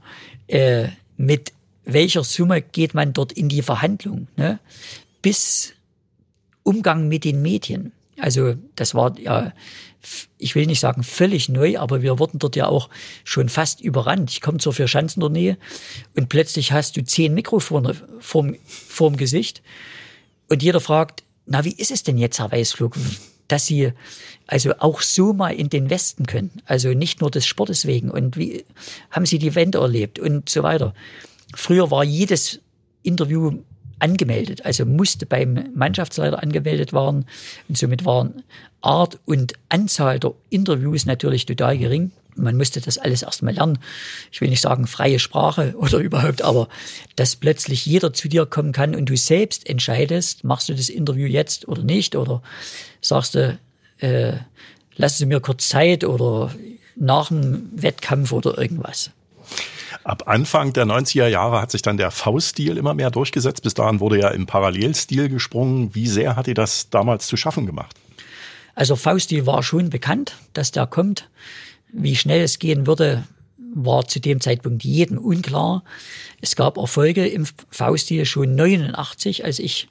Äh, mit welcher Summe geht man dort in die Verhandlung? Ne? Bis Umgang mit den Medien. Also das war ja, ich will nicht sagen völlig neu, aber wir wurden dort ja auch schon fast überrannt. Ich komme zur Vierschanzentournee und plötzlich hast du zehn Mikrofone vorm, vorm Gesicht und jeder fragt, na, wie ist es denn jetzt, Herr Weißflug, dass Sie also auch so mal in den Westen können? Also nicht nur des Sportes wegen. Und wie haben Sie die Wende erlebt und so weiter? Früher war jedes Interview angemeldet, also musste beim Mannschaftsleiter angemeldet werden. Und somit waren Art und Anzahl der Interviews natürlich total gering. Man musste das alles erstmal lernen. Ich will nicht sagen freie Sprache oder überhaupt, aber dass plötzlich jeder zu dir kommen kann und du selbst entscheidest, machst du das Interview jetzt oder nicht oder sagst du, äh, lassen Sie mir kurz Zeit oder nach dem Wettkampf oder irgendwas. Ab Anfang der 90er Jahre hat sich dann der V-Stil immer mehr durchgesetzt. Bis dahin wurde ja im Parallelstil gesprungen. Wie sehr hat dir das damals zu schaffen gemacht? Also V-Stil war schon bekannt, dass der kommt. Wie schnell es gehen würde, war zu dem Zeitpunkt jedem unklar. Es gab Erfolge im V-Stil schon 89, als ich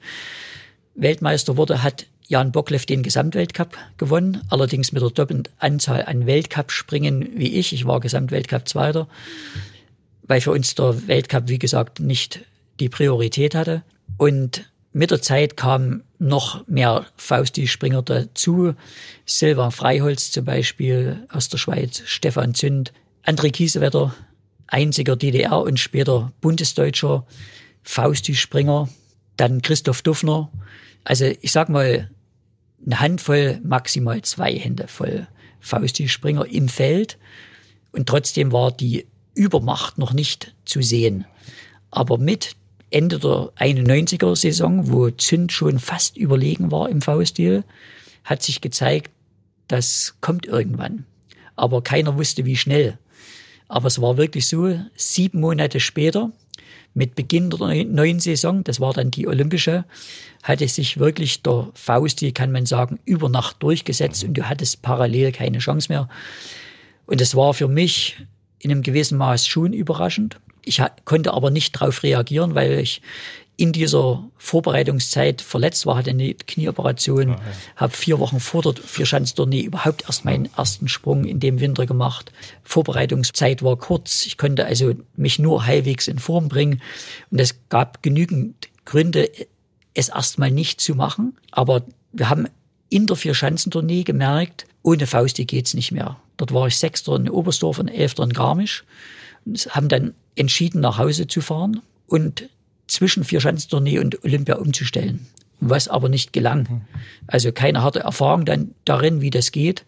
Weltmeister wurde, hat Jan Bockleff den Gesamtweltcup gewonnen, allerdings mit der doppelten Anzahl an Weltcup-Springen wie ich. Ich war Gesamtweltcup-Zweiter, weil für uns der Weltcup, wie gesagt, nicht die Priorität hatte. Und mit der Zeit kamen noch mehr Fausti-Springer dazu. Silva Freiholz zum Beispiel aus der Schweiz, Stefan Zünd, André Kiesewetter, einziger DDR und später Bundesdeutscher Fausti-Springer, dann Christoph Duffner. Also ich sag mal, eine Handvoll, maximal zwei Hände voll Fausti-Springer im Feld. Und trotzdem war die Übermacht noch nicht zu sehen. Aber mit Ende der 91er Saison, wo Zünd schon fast überlegen war im V-Stil, hat sich gezeigt, das kommt irgendwann. Aber keiner wusste, wie schnell. Aber es war wirklich so, sieben Monate später, mit Beginn der neuen Saison, das war dann die olympische, hatte sich wirklich der V-Stil, kann man sagen, über Nacht durchgesetzt und du hattest parallel keine Chance mehr. Und es war für mich in einem gewissen Maß schon überraschend. Ich konnte aber nicht darauf reagieren, weil ich in dieser Vorbereitungszeit verletzt war, hatte eine Knieoperation, ah, ja. habe vier Wochen vor der Vierschanztournee überhaupt erst meinen ersten Sprung in dem Winter gemacht. Vorbereitungszeit war kurz, ich konnte also mich nur halbwegs in Form bringen und es gab genügend Gründe, es erstmal nicht zu machen. Aber wir haben in der Vierschanzentournee gemerkt, ohne Fausti geht's nicht mehr. Dort war ich Sechster in Oberstdorf und Elfter in Garmisch. Und haben dann entschieden, nach Hause zu fahren und zwischen Vierschanzentournee und Olympia umzustellen. Was aber nicht gelang. Also keine harte Erfahrung dann darin, wie das geht.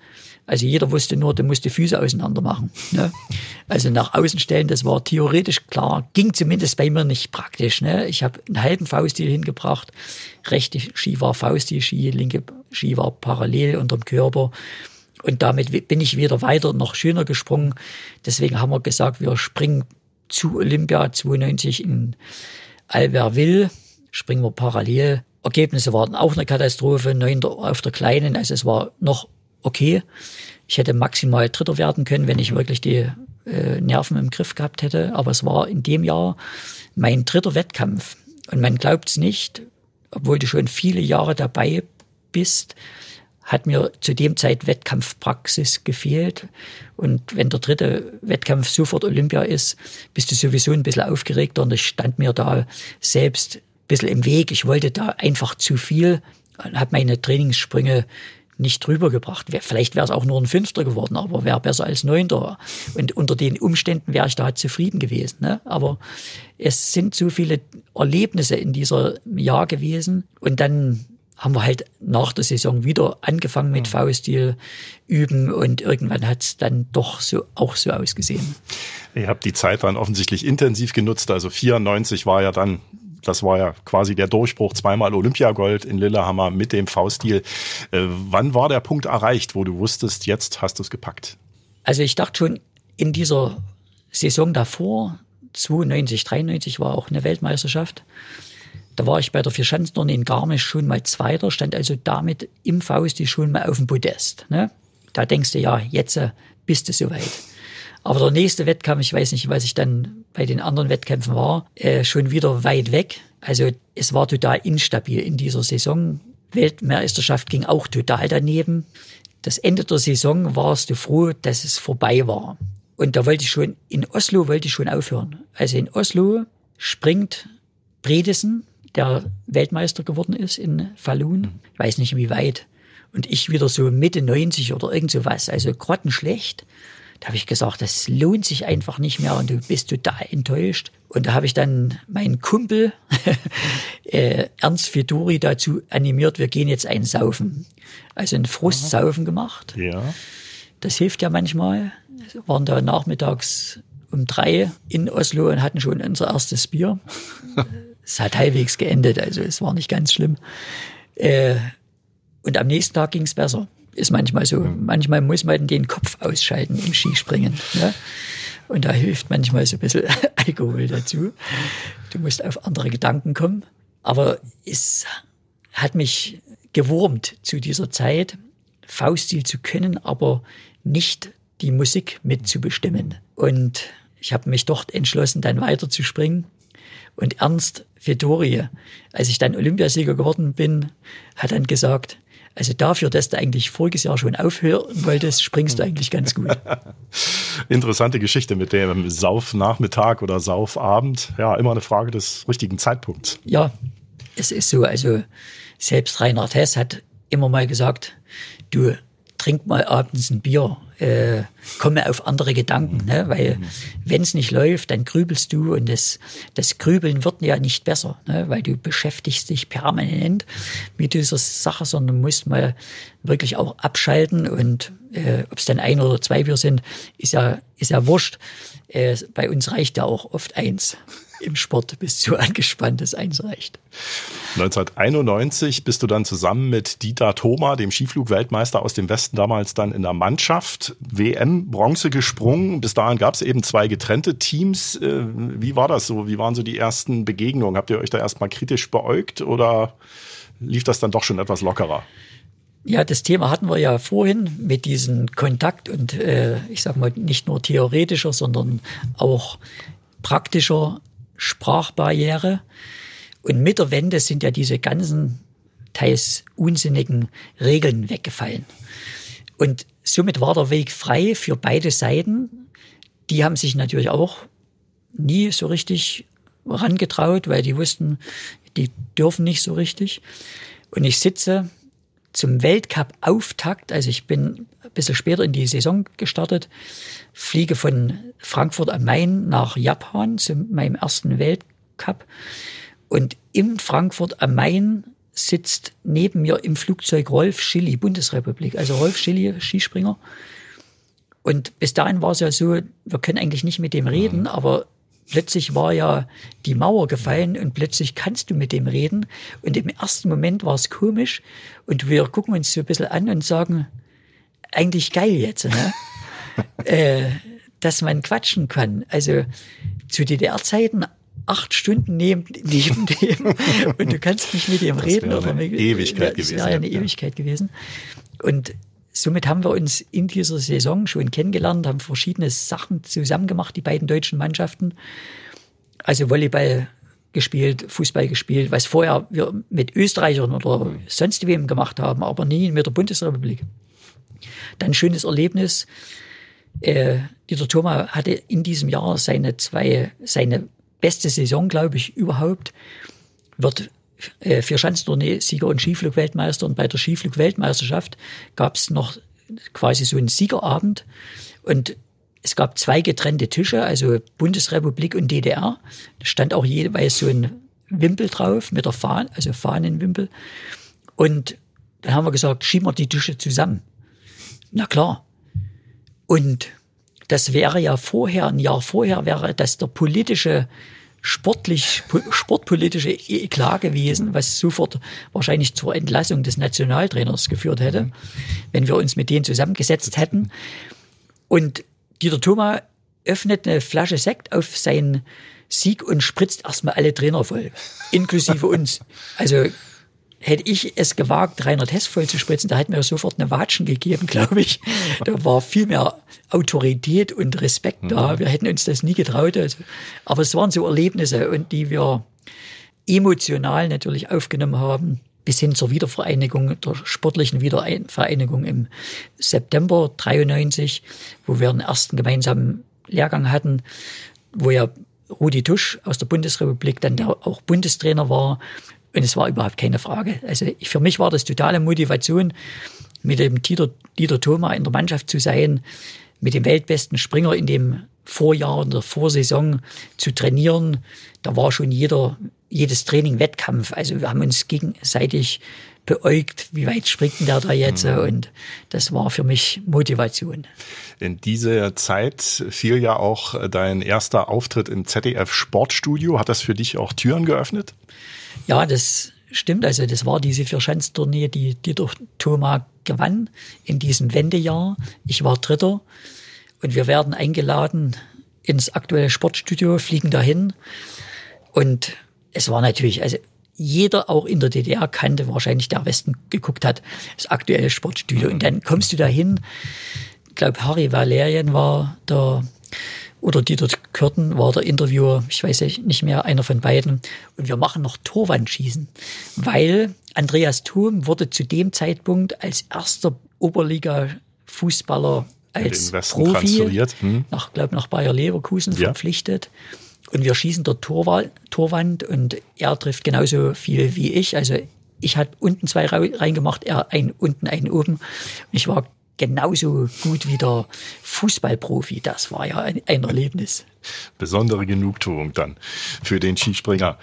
Also jeder wusste nur, du musst die Füße auseinander machen. Ne? Also nach außen stellen, das war theoretisch klar, ging zumindest bei mir nicht praktisch. Ne? Ich habe einen halben V-Stil hingebracht, rechte Ski war V-Stil, Ski, linke Ski war parallel unterm Körper. Und damit bin ich wieder weiter, noch schöner gesprungen. Deswegen haben wir gesagt, wir springen zu Olympia 92 in Albertville, springen wir parallel. Ergebnisse waren auch eine Katastrophe, neunter auf der kleinen, also es war noch okay. Ich hätte maximal Dritter werden können, wenn ich wirklich die äh, Nerven im Griff gehabt hätte. Aber es war in dem Jahr mein dritter Wettkampf. Und man glaubt es nicht, obwohl du schon viele Jahre dabei bist, hat mir zu dem Zeit Wettkampfpraxis gefehlt. Und wenn der dritte Wettkampf sofort Olympia ist, bist du sowieso ein bisschen aufgeregter. Und ich stand mir da selbst ein bisschen im Weg. Ich wollte da einfach zu viel und habe meine Trainingssprünge nicht drüber gebracht. Vielleicht wäre es auch nur ein Fünfter geworden, aber wäre besser als Neunter. Und unter den Umständen wäre ich da zufrieden gewesen. Ne? Aber es sind so viele Erlebnisse in dieser Jahr gewesen. Und dann haben wir halt nach der Saison wieder angefangen mit V-Stil üben und irgendwann hat es dann doch so auch so ausgesehen. Ihr habt die Zeit dann offensichtlich intensiv genutzt. Also 94 war ja dann das war ja quasi der Durchbruch, zweimal Olympiagold in Lillehammer mit dem V-Stil. Äh, wann war der Punkt erreicht, wo du wusstest, jetzt hast du es gepackt? Also ich dachte schon in dieser Saison davor, 92, 93 war auch eine Weltmeisterschaft. Da war ich bei der Vierschanzentournee in Garmisch schon mal Zweiter, stand also damit im Faust schon mal auf dem Podest. Ne? Da denkst du, ja, jetzt äh, bist du soweit. Aber der nächste Wettkampf, ich weiß nicht, was ich dann bei den anderen Wettkämpfen war, äh, schon wieder weit weg. Also es war total instabil in dieser Saison. Weltmeisterschaft ging auch total daneben. Das Ende der Saison warst du froh, dass es vorbei war. Und da wollte ich schon, in Oslo wollte ich schon aufhören. Also in Oslo springt Bredesen, der Weltmeister geworden ist in Falun. Ich weiß nicht wie weit. Und ich wieder so Mitte 90 oder irgend so was. Also grottenschlecht. Da habe ich gesagt, das lohnt sich einfach nicht mehr und du bist total enttäuscht. Und da habe ich dann meinen Kumpel äh, Ernst Fedori dazu animiert, wir gehen jetzt ein Saufen. Also ein Frustsaufen gemacht. Ja. Das hilft ja manchmal. Wir waren da nachmittags um drei in Oslo und hatten schon unser erstes Bier. es hat halbwegs geendet, also es war nicht ganz schlimm. Äh, und am nächsten Tag ging es besser. Ist manchmal so. Manchmal muss man den Kopf ausschalten im Skispringen. Ne? Und da hilft manchmal so ein bisschen Alkohol dazu. Du musst auf andere Gedanken kommen. Aber es hat mich gewurmt zu dieser Zeit, Fauststil zu können, aber nicht die Musik mitzubestimmen. Und ich habe mich dort entschlossen, dann weiter zu springen. Und Ernst Fedori, als ich dann Olympiasieger geworden bin, hat dann gesagt, also dafür, dass du eigentlich voriges Jahr schon aufhören wolltest, springst du eigentlich ganz gut. Interessante Geschichte mit dem Saufnachmittag oder Saufabend. Ja, immer eine Frage des richtigen Zeitpunkts. Ja, es ist so. Also selbst Reinhard Hess hat immer mal gesagt, du trink mal abends ein Bier äh, komme auf andere Gedanken, ne? weil wenn es nicht läuft, dann grübelst du und das, das Grübeln wird ja nicht besser, ne? weil du beschäftigst dich permanent mit dieser Sache, sondern musst mal wirklich auch abschalten und äh, ob es dann ein oder zwei Bier sind, ist ja, ist ja wurscht. Äh, bei uns reicht ja auch oft eins im Sport bist du angespannt, das eins reicht. 1991 bist du dann zusammen mit Dieter Thoma, dem Skiflug-Weltmeister aus dem Westen, damals dann in der Mannschaft WM Bronze gesprungen. Bis dahin gab es eben zwei getrennte Teams. Äh, wie war das so? Wie waren so die ersten Begegnungen? Habt ihr euch da erstmal kritisch beäugt oder lief das dann doch schon etwas lockerer? Ja, das Thema hatten wir ja vorhin mit diesem Kontakt und äh, ich sag mal nicht nur theoretischer, sondern auch praktischer Sprachbarriere. Und mit der Wende sind ja diese ganzen teils unsinnigen Regeln weggefallen. Und somit war der Weg frei für beide Seiten. Die haben sich natürlich auch nie so richtig rangetraut, weil die wussten, die dürfen nicht so richtig. Und ich sitze zum Weltcup-Auftakt, also ich bin ein bisschen später in die Saison gestartet, fliege von Frankfurt am Main nach Japan zu meinem ersten Weltcup. Und in Frankfurt am Main sitzt neben mir im Flugzeug Rolf Schilly, Bundesrepublik, also Rolf Schilly, Skispringer. Und bis dahin war es ja so, wir können eigentlich nicht mit dem reden, aber plötzlich war ja die Mauer gefallen und plötzlich kannst du mit dem reden. Und im ersten Moment war es komisch und wir gucken uns so ein bisschen an und sagen, eigentlich geil jetzt, ne? äh, dass man quatschen kann. Also zu DDR-Zeiten acht Stunden neben, neben dem und du kannst nicht mit ihm reden. Das wäre eine Ewigkeit das gewesen. wäre eine ja. Ewigkeit gewesen. Und somit haben wir uns in dieser Saison schon kennengelernt, haben verschiedene Sachen zusammen gemacht, die beiden deutschen Mannschaften. Also Volleyball gespielt, Fußball gespielt, was vorher wir mit Österreichern oder sonst wem gemacht haben, aber nie mit der Bundesrepublik. Dann schönes Erlebnis. Äh, Dieter Thoma hatte in diesem Jahr seine zwei, seine beste Saison, glaube ich, überhaupt. Wird äh, vier Schanzentournee Sieger und Skiflug-Weltmeister und bei der Skiflug-Weltmeisterschaft gab es noch quasi so einen Siegerabend und es gab zwei getrennte Tische, also Bundesrepublik und DDR. Da stand auch jeweils so ein Wimpel drauf mit der Fahne, also Fahnenwimpel. Und dann haben wir gesagt, schieben wir die Tische zusammen. Na klar. Und das wäre ja vorher, ein Jahr vorher wäre das der politische sportlich, sportpolitische Eklat gewesen, was sofort wahrscheinlich zur Entlassung des Nationaltrainers geführt hätte, wenn wir uns mit denen zusammengesetzt hätten. Und Dieter Thoma öffnet eine Flasche Sekt auf seinen Sieg und spritzt erstmal alle Trainer voll, inklusive uns. Also hätte ich es gewagt, Reinhard Hess voll zu spritzen, da hätten wir sofort eine Watschen gegeben, glaube ich. Da war viel mehr Autorität und Respekt da. Mhm. Wir hätten uns das nie getraut. Also. Aber es waren so Erlebnisse und die wir emotional natürlich aufgenommen haben, bis hin zur Wiedervereinigung, der sportlichen Wiedervereinigung im September 93, wo wir einen ersten gemeinsamen Lehrgang hatten, wo ja Rudi Tusch aus der Bundesrepublik dann auch Bundestrainer war und es war überhaupt keine Frage. Also ich, für mich war das totale Motivation, mit dem Dieter, Dieter Thoma in der Mannschaft zu sein, mit dem weltbesten Springer in dem Vorjahr, in der Vorsaison zu trainieren. Da war schon jeder, jedes Training Wettkampf. Also wir haben uns gegenseitig beäugt, wie weit springt denn der da jetzt? Mhm. Und das war für mich Motivation. In dieser Zeit fiel ja auch dein erster Auftritt im ZDF Sportstudio. Hat das für dich auch Türen geöffnet? Ja, das stimmt. Also das war diese Vierschanztournee, die, die durch Thoma gewann in diesem Wendejahr. Ich war Dritter und wir werden eingeladen ins aktuelle Sportstudio, fliegen dahin und es war natürlich, also jeder auch in der DDR kannte, wahrscheinlich der Westen geguckt hat, das aktuelle Sportstudio. Und dann kommst du dahin, ich glaube, Harry Valerien war der oder Dieter Kürten war der Interviewer, ich weiß nicht mehr, einer von beiden. Und wir machen noch Torwandschießen, weil Andreas Thum wurde zu dem Zeitpunkt als erster Oberliga-Fußballer als Profi hm. nach, glaube nach Bayer Leverkusen ja. verpflichtet. Und wir schießen dort Torwand, Torwand und er trifft genauso viel wie ich. Also ich hatte unten zwei reingemacht, er ein unten, einen oben. Und ich war genauso gut wie der Fußballprofi. Das war ja ein, ein Erlebnis. Besondere Genugtuung dann für den Skispringer.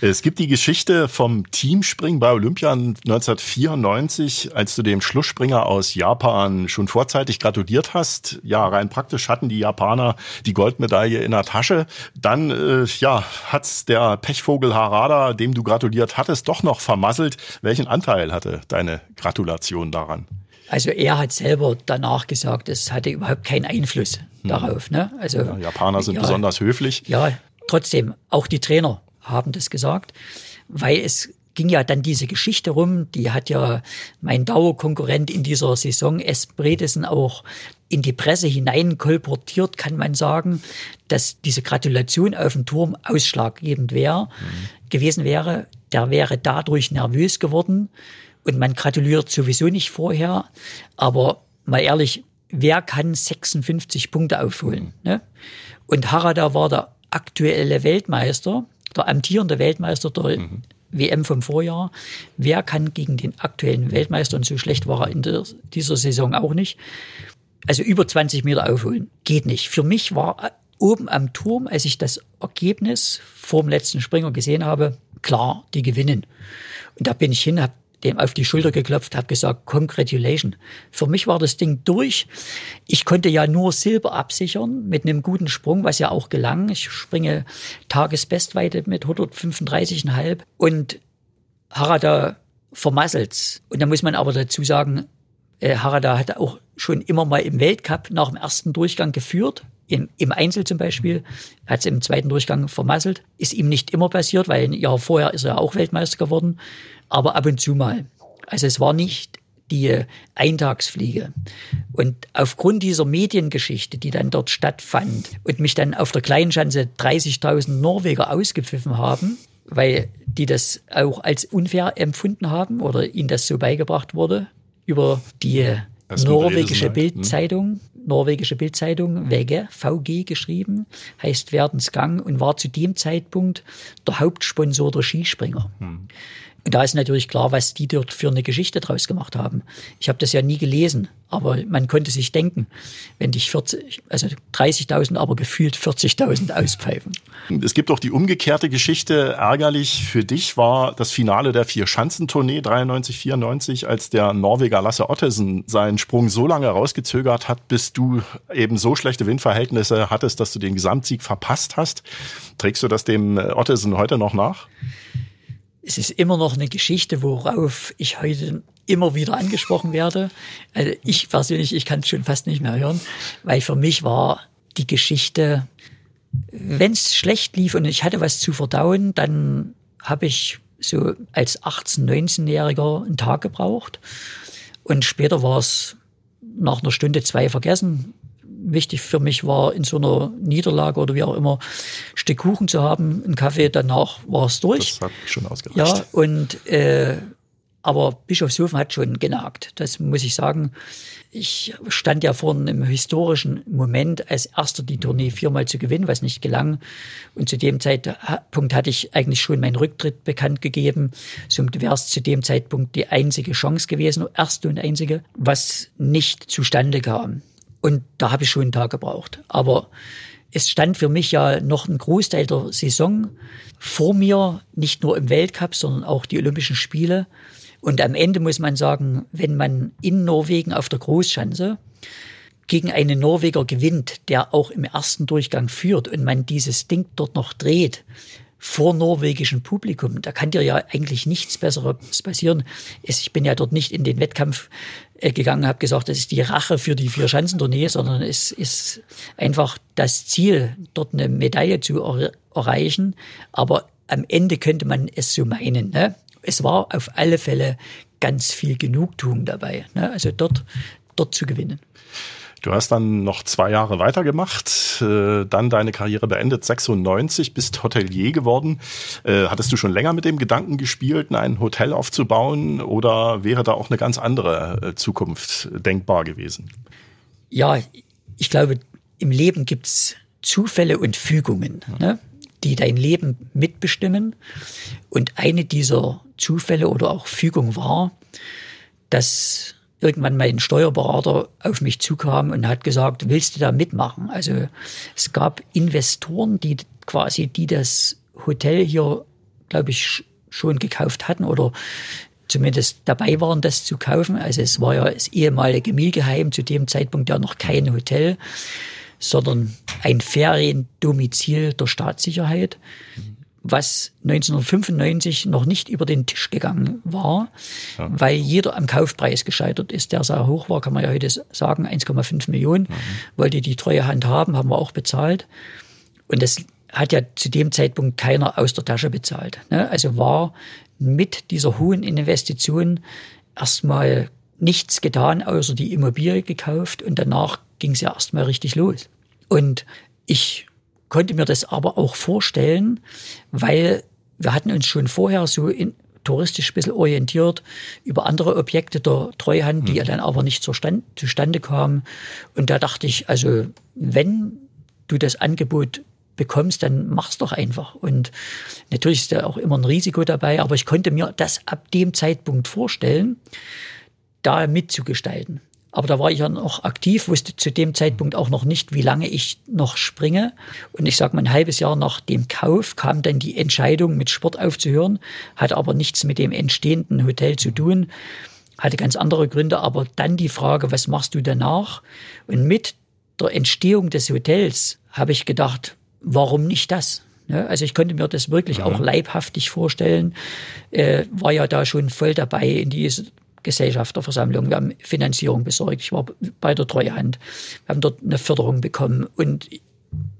Es gibt die Geschichte vom Teamspringen bei Olympia 1994, als du dem Schlussspringer aus Japan schon vorzeitig gratuliert hast. Ja, rein praktisch hatten die Japaner die Goldmedaille in der Tasche. Dann äh, ja, hat's der Pechvogel Harada, dem du gratuliert hattest, doch noch vermasselt. Welchen Anteil hatte deine Gratulation daran? Also er hat selber danach gesagt, es hatte überhaupt keinen Einfluss hm. darauf. Ne? Also, ja, Japaner sind ja, besonders höflich. Ja, trotzdem, auch die Trainer haben das gesagt, weil es ging ja dann diese Geschichte rum, die hat ja mein Dauerkonkurrent in dieser Saison, S. Bredesen, auch in die Presse hinein kolportiert, kann man sagen, dass diese Gratulation auf dem Turm ausschlaggebend wäre, mhm. gewesen wäre. Der wäre dadurch nervös geworden und man gratuliert sowieso nicht vorher. Aber mal ehrlich, wer kann 56 Punkte aufholen? Mhm. Ne? Und Harada war der aktuelle Weltmeister, der amtierende Weltmeister der mhm. WM vom Vorjahr. Wer kann gegen den aktuellen Weltmeister, und so schlecht war er in der, dieser Saison auch nicht, also über 20 Meter aufholen? Geht nicht. Für mich war oben am Turm, als ich das Ergebnis vor dem letzten Springer gesehen habe, klar, die gewinnen. Und da bin ich hin, habe dem auf die Schulter geklopft, habe gesagt, Congratulation. Für mich war das Ding durch. Ich konnte ja nur Silber absichern mit einem guten Sprung, was ja auch gelang. Ich springe Tagesbestweite mit 135,5 und Harada vermasselt. Und da muss man aber dazu sagen, äh, Harada hat auch schon immer mal im Weltcup nach dem ersten Durchgang geführt. Im, Im Einzel zum Beispiel hat es im zweiten Durchgang vermasselt. Ist ihm nicht immer passiert, weil ein Jahr vorher ist er auch Weltmeister geworden aber ab und zu mal. Also es war nicht die Eintagsfliege. Und aufgrund dieser Mediengeschichte, die dann dort stattfand und mich dann auf der Kleinschanze 30.000 Norweger ausgepfiffen haben, weil die das auch als unfair empfunden haben oder ihnen das so beigebracht wurde über die Das norwegische ne? Bildzeitung, norwegische Bildzeitung, VG, VG geschrieben, heißt Werdensgang und war zu dem Zeitpunkt der Hauptsponsor der Skispringer. Und da ist natürlich klar, was die dort für eine Geschichte draus gemacht haben. Ich habe das ja nie gelesen, aber man konnte sich denken, wenn dich 40, also 30.000, aber gefühlt 40.000 auspfeifen. Es gibt auch die umgekehrte Geschichte. Ärgerlich für dich war das Finale der Vier-Schanzentournee 93, 94, als der Norweger Lasse Ottesen seinen Sprung so lange rausgezögert hat, bis du eben so schlechte Windverhältnisse hattest, dass du den Gesamtsieg verpasst hast. Trägst du das dem Ottesen heute noch nach? Es ist immer noch eine Geschichte, worauf ich heute immer wieder angesprochen werde. Also ich persönlich, ich kann es schon fast nicht mehr hören, weil für mich war die Geschichte, wenn es schlecht lief und ich hatte was zu verdauen, dann habe ich so als 18-, 19-Jähriger einen Tag gebraucht. Und später war es nach einer Stunde zwei vergessen. Wichtig für mich war in so einer Niederlage oder wie auch immer, ein Stück Kuchen zu haben, einen Kaffee, danach war es durch. Das hat schon ausgereicht. Ja, und äh, aber Bischofshofen hat schon genagt, das muss ich sagen. Ich stand ja vor einem historischen Moment, als erster die Tournee viermal zu gewinnen, was nicht gelang. Und zu dem Zeitpunkt hatte ich eigentlich schon meinen Rücktritt bekannt gegeben. Somit wäre es zu dem Zeitpunkt die einzige Chance gewesen, erste und einzige, was nicht zustande kam. Und da habe ich schon einen Tag gebraucht. Aber es stand für mich ja noch ein Großteil der Saison vor mir, nicht nur im Weltcup, sondern auch die Olympischen Spiele. Und am Ende muss man sagen, wenn man in Norwegen auf der Großschanze gegen einen Norweger gewinnt, der auch im ersten Durchgang führt und man dieses Ding dort noch dreht, vor norwegischem Publikum, da kann dir ja eigentlich nichts Besseres passieren. Ich bin ja dort nicht in den Wettkampf äh, gegangen, habe gesagt, das ist die Rache für die vier Schanzentournee, sondern es ist einfach das Ziel, dort eine Medaille zu er erreichen. Aber am Ende könnte man es so meinen. Ne? Es war auf alle Fälle ganz viel Genugtuung dabei. Ne? Also dort, dort zu gewinnen. Du hast dann noch zwei Jahre weitergemacht, äh, dann deine Karriere beendet, 96, bist Hotelier geworden. Äh, hattest du schon länger mit dem Gedanken gespielt, ein Hotel aufzubauen oder wäre da auch eine ganz andere äh, Zukunft denkbar gewesen? Ja, ich glaube, im Leben gibt's Zufälle und Fügungen, ne, die dein Leben mitbestimmen. Und eine dieser Zufälle oder auch Fügung war, dass irgendwann mein Steuerberater auf mich zukam und hat gesagt, willst du da mitmachen? Also es gab Investoren, die quasi, die das Hotel hier, glaube ich, schon gekauft hatten oder zumindest dabei waren, das zu kaufen. Also es war ja das ehemalige Milgeheim, zu dem Zeitpunkt ja noch kein Hotel, sondern ein Feriendomizil der Staatssicherheit was 1995 noch nicht über den Tisch gegangen war, ja. weil jeder am Kaufpreis gescheitert ist, der sehr hoch war, kann man ja heute sagen, 1,5 Millionen, mhm. wollte die treue Hand haben, haben wir auch bezahlt. Und das hat ja zu dem Zeitpunkt keiner aus der Tasche bezahlt. Ne? Also war mit dieser hohen Investition erstmal nichts getan, außer die Immobilie gekauft und danach ging es ja erstmal richtig los. Und ich konnte mir das aber auch vorstellen, weil wir hatten uns schon vorher so in, touristisch ein bisschen orientiert über andere Objekte der Treuhand, die ja dann aber nicht zustande, zustande kamen. Und da dachte ich, also wenn du das Angebot bekommst, dann mach's doch einfach. Und natürlich ist da auch immer ein Risiko dabei, aber ich konnte mir das ab dem Zeitpunkt vorstellen, da mitzugestalten. Aber da war ich ja noch aktiv, wusste zu dem Zeitpunkt auch noch nicht, wie lange ich noch springe. Und ich sage mal, ein halbes Jahr nach dem Kauf kam dann die Entscheidung, mit Sport aufzuhören, hatte aber nichts mit dem entstehenden Hotel zu tun, hatte ganz andere Gründe. Aber dann die Frage, was machst du danach? Und mit der Entstehung des Hotels habe ich gedacht, warum nicht das? also ich konnte mir das wirklich auch leibhaftig vorstellen, äh, war ja da schon voll dabei in diese Gesellschafterversammlung. Wir haben Finanzierung besorgt. Ich war bei der Treuhand. Wir haben dort eine Förderung bekommen. Und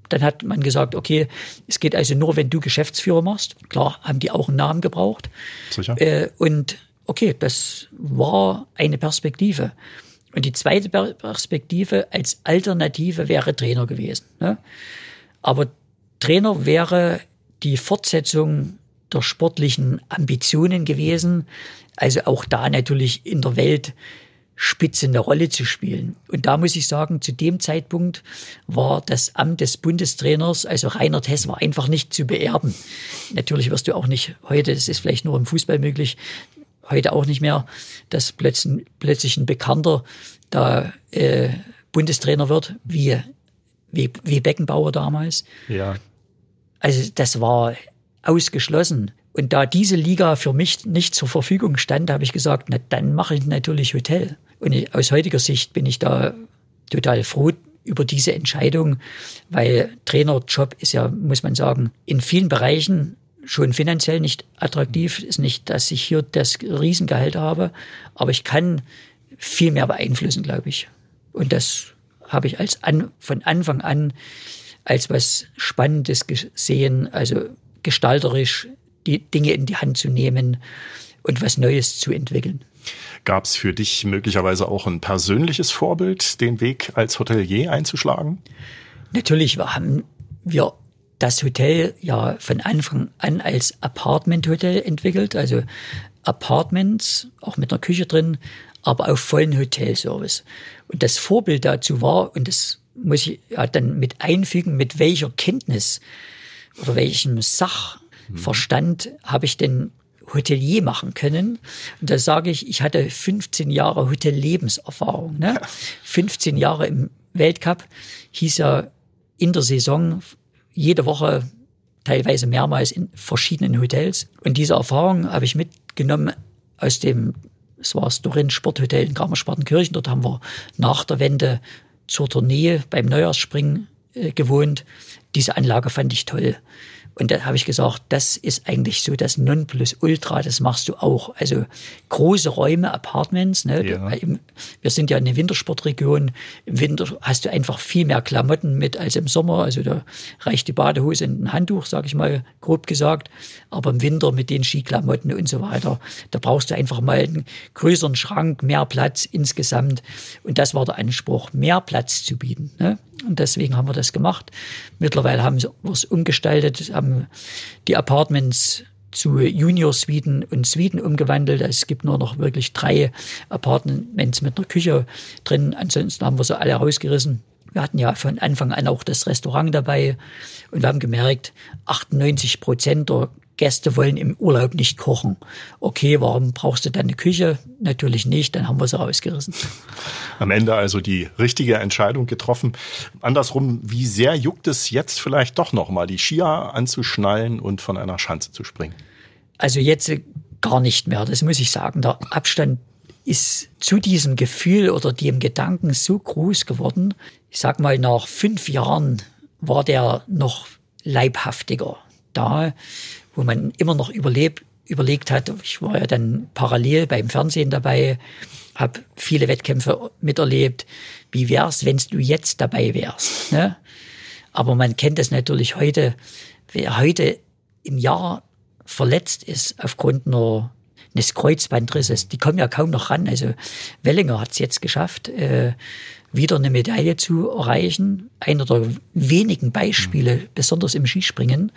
dann hat man gesagt, okay, es geht also nur, wenn du Geschäftsführer machst. Klar, haben die auch einen Namen gebraucht. Sicher. Äh, und okay, das war eine Perspektive. Und die zweite Perspektive als Alternative wäre Trainer gewesen. Ne? Aber Trainer wäre die Fortsetzung der sportlichen Ambitionen gewesen. Also auch da natürlich in der Welt Spitze eine Rolle zu spielen. Und da muss ich sagen, zu dem Zeitpunkt war das Amt des Bundestrainers, also Reinhard Hess, war einfach nicht zu beerben. Natürlich wirst du auch nicht heute, das ist vielleicht nur im Fußball möglich, heute auch nicht mehr, dass plötzlich, plötzlich ein Bekannter da äh, Bundestrainer wird, wie, wie, wie Beckenbauer damals. Ja. Also das war ausgeschlossen. Und da diese Liga für mich nicht zur Verfügung stand, habe ich gesagt, na, dann mache ich natürlich Hotel. Und ich, aus heutiger Sicht bin ich da total froh über diese Entscheidung, weil Trainerjob ist ja, muss man sagen, in vielen Bereichen schon finanziell nicht attraktiv. Ist nicht, dass ich hier das Riesengehalt habe, aber ich kann viel mehr beeinflussen, glaube ich. Und das habe ich als an, von Anfang an als was Spannendes gesehen, also gestalterisch die Dinge in die Hand zu nehmen und was Neues zu entwickeln. Gab es für dich möglicherweise auch ein persönliches Vorbild, den Weg als Hotelier einzuschlagen? Natürlich haben wir das Hotel ja von Anfang an als Apartment-Hotel entwickelt, also Apartments, auch mit einer Küche drin, aber auf vollen Hotelservice. Und das Vorbild dazu war, und das muss ich ja dann mit einfügen, mit welcher Kenntnis welchem Sachverstand habe ich denn Hotelier machen können. Und da sage ich, ich hatte 15 Jahre Hotellebenserfahrung. Ne? 15 Jahre im Weltcup hieß ja in der Saison jede Woche teilweise mehrmals in verschiedenen Hotels. Und diese Erfahrung habe ich mitgenommen aus dem, es war das Dorin Sporthotel in Kramerspartenkirchen. Dort haben wir nach der Wende zur Tournee beim Neujahrsspringen äh, gewohnt. Diese Anlage fand ich toll. Und da habe ich gesagt, das ist eigentlich so das Nonplusultra, das machst du auch. Also große Räume, Apartments. Ne? Ja. Wir sind ja eine Wintersportregion. Im Winter hast du einfach viel mehr Klamotten mit als im Sommer. Also da reicht die Badehose in ein Handtuch, sage ich mal, grob gesagt. Aber im Winter mit den Skiklamotten und so weiter, da brauchst du einfach mal einen größeren Schrank, mehr Platz insgesamt. Und das war der Anspruch, mehr Platz zu bieten. Ne? Und deswegen haben wir das gemacht. Mittlerweile haben wir es umgestaltet, haben die Apartments zu Junior-Suiten und Suiten umgewandelt. Es gibt nur noch wirklich drei Apartments mit einer Küche drin. Ansonsten haben wir sie alle rausgerissen. Wir hatten ja von Anfang an auch das Restaurant dabei und wir haben gemerkt, 98 Prozent der Gäste wollen im Urlaub nicht kochen. Okay, warum brauchst du dann eine Küche? Natürlich nicht, dann haben wir sie rausgerissen. Am Ende also die richtige Entscheidung getroffen. Andersrum, wie sehr juckt es jetzt vielleicht doch noch mal, die Skier anzuschnallen und von einer Schanze zu springen? Also jetzt gar nicht mehr, das muss ich sagen. Der Abstand ist zu diesem Gefühl oder dem Gedanken so groß geworden. Ich sag mal, nach fünf Jahren war der noch leibhaftiger da wo man immer noch überlebt, überlegt hat. Ich war ja dann parallel beim Fernsehen dabei, habe viele Wettkämpfe miterlebt. Wie wär's, wenn du jetzt dabei wärst? Ne? Aber man kennt es natürlich heute. Wer heute im Jahr verletzt ist aufgrund nur eines Kreuzbandrisses, die kommen ja kaum noch ran. Also Wellinger hat es jetzt geschafft, äh, wieder eine Medaille zu erreichen. Einer der wenigen Beispiele, besonders im Skispringen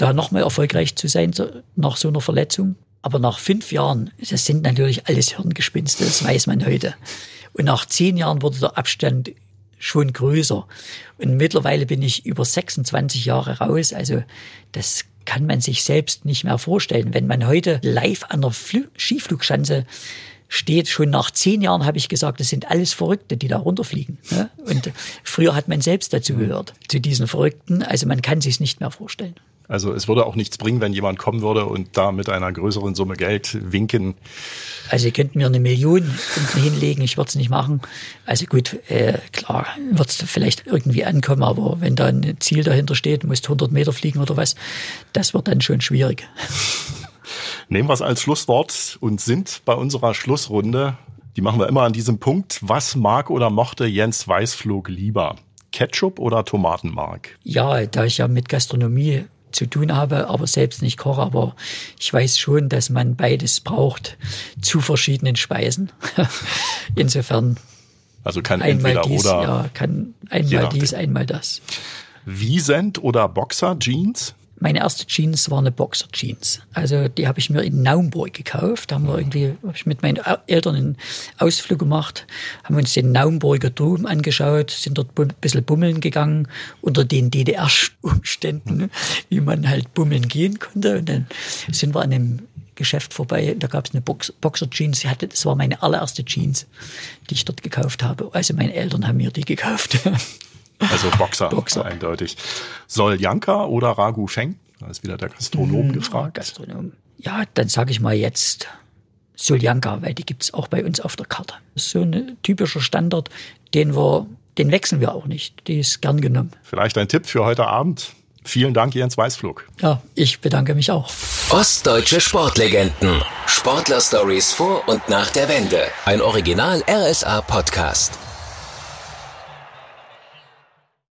da nochmal erfolgreich zu sein nach so einer Verletzung. Aber nach fünf Jahren, das sind natürlich alles Hirngespinste, das weiß man heute. Und nach zehn Jahren wurde der Abstand schon größer. Und mittlerweile bin ich über 26 Jahre raus. Also das kann man sich selbst nicht mehr vorstellen. Wenn man heute live an der Fl Skiflugschanze steht, schon nach zehn Jahren habe ich gesagt, das sind alles Verrückte, die da runterfliegen. Ne? Und früher hat man selbst dazu gehört, zu diesen Verrückten. Also man kann sich nicht mehr vorstellen. Also es würde auch nichts bringen, wenn jemand kommen würde und da mit einer größeren Summe Geld winken. Also ihr könnt mir eine Million hinlegen, ich würde es nicht machen. Also gut, äh, klar, wird es vielleicht irgendwie ankommen, aber wenn da ein Ziel dahinter steht, musst 100 Meter fliegen oder was, das wird dann schon schwierig. Nehmen wir es als Schlusswort und sind bei unserer Schlussrunde. Die machen wir immer an diesem Punkt. Was mag oder mochte Jens Weißflug lieber? Ketchup oder Tomatenmark? Ja, da ich ja mit Gastronomie zu tun habe, aber selbst nicht koche. Aber ich weiß schon, dass man beides braucht zu verschiedenen Speisen. Insofern. Also kann einmal entweder dies, oder. Ja, kann einmal dies, einmal das. Wiesent oder Boxer Jeans? Meine erste Jeans war eine Boxer-Jeans. Also die habe ich mir in Naumburg gekauft. Da haben wir irgendwie, habe ich mit meinen Eltern einen Ausflug gemacht, haben uns den Naumburger Dom angeschaut, sind dort ein bisschen bummeln gegangen unter den DDR-Umständen, wie man halt bummeln gehen konnte. Und dann sind wir an einem Geschäft vorbei. Da gab es eine Box Boxer-Jeans. Das war meine allererste Jeans, die ich dort gekauft habe. Also meine Eltern haben mir die gekauft. Also Boxer, Boxer. eindeutig. Soll Janka oder Ragu Feng? Da ist wieder der Gastronom hm, gefragt. Gastronom. Ja, dann sage ich mal jetzt Soljanka, weil die gibt's auch bei uns auf der Karte. Das ist so ein typischer Standard, den wir, den wechseln wir auch nicht. Die ist gern genommen. Vielleicht ein Tipp für heute Abend. Vielen Dank, Jens Weißflug. Ja, ich bedanke mich auch. Ostdeutsche Sportlegenden. Sportler-Stories vor und nach der Wende. Ein Original RSA-Podcast.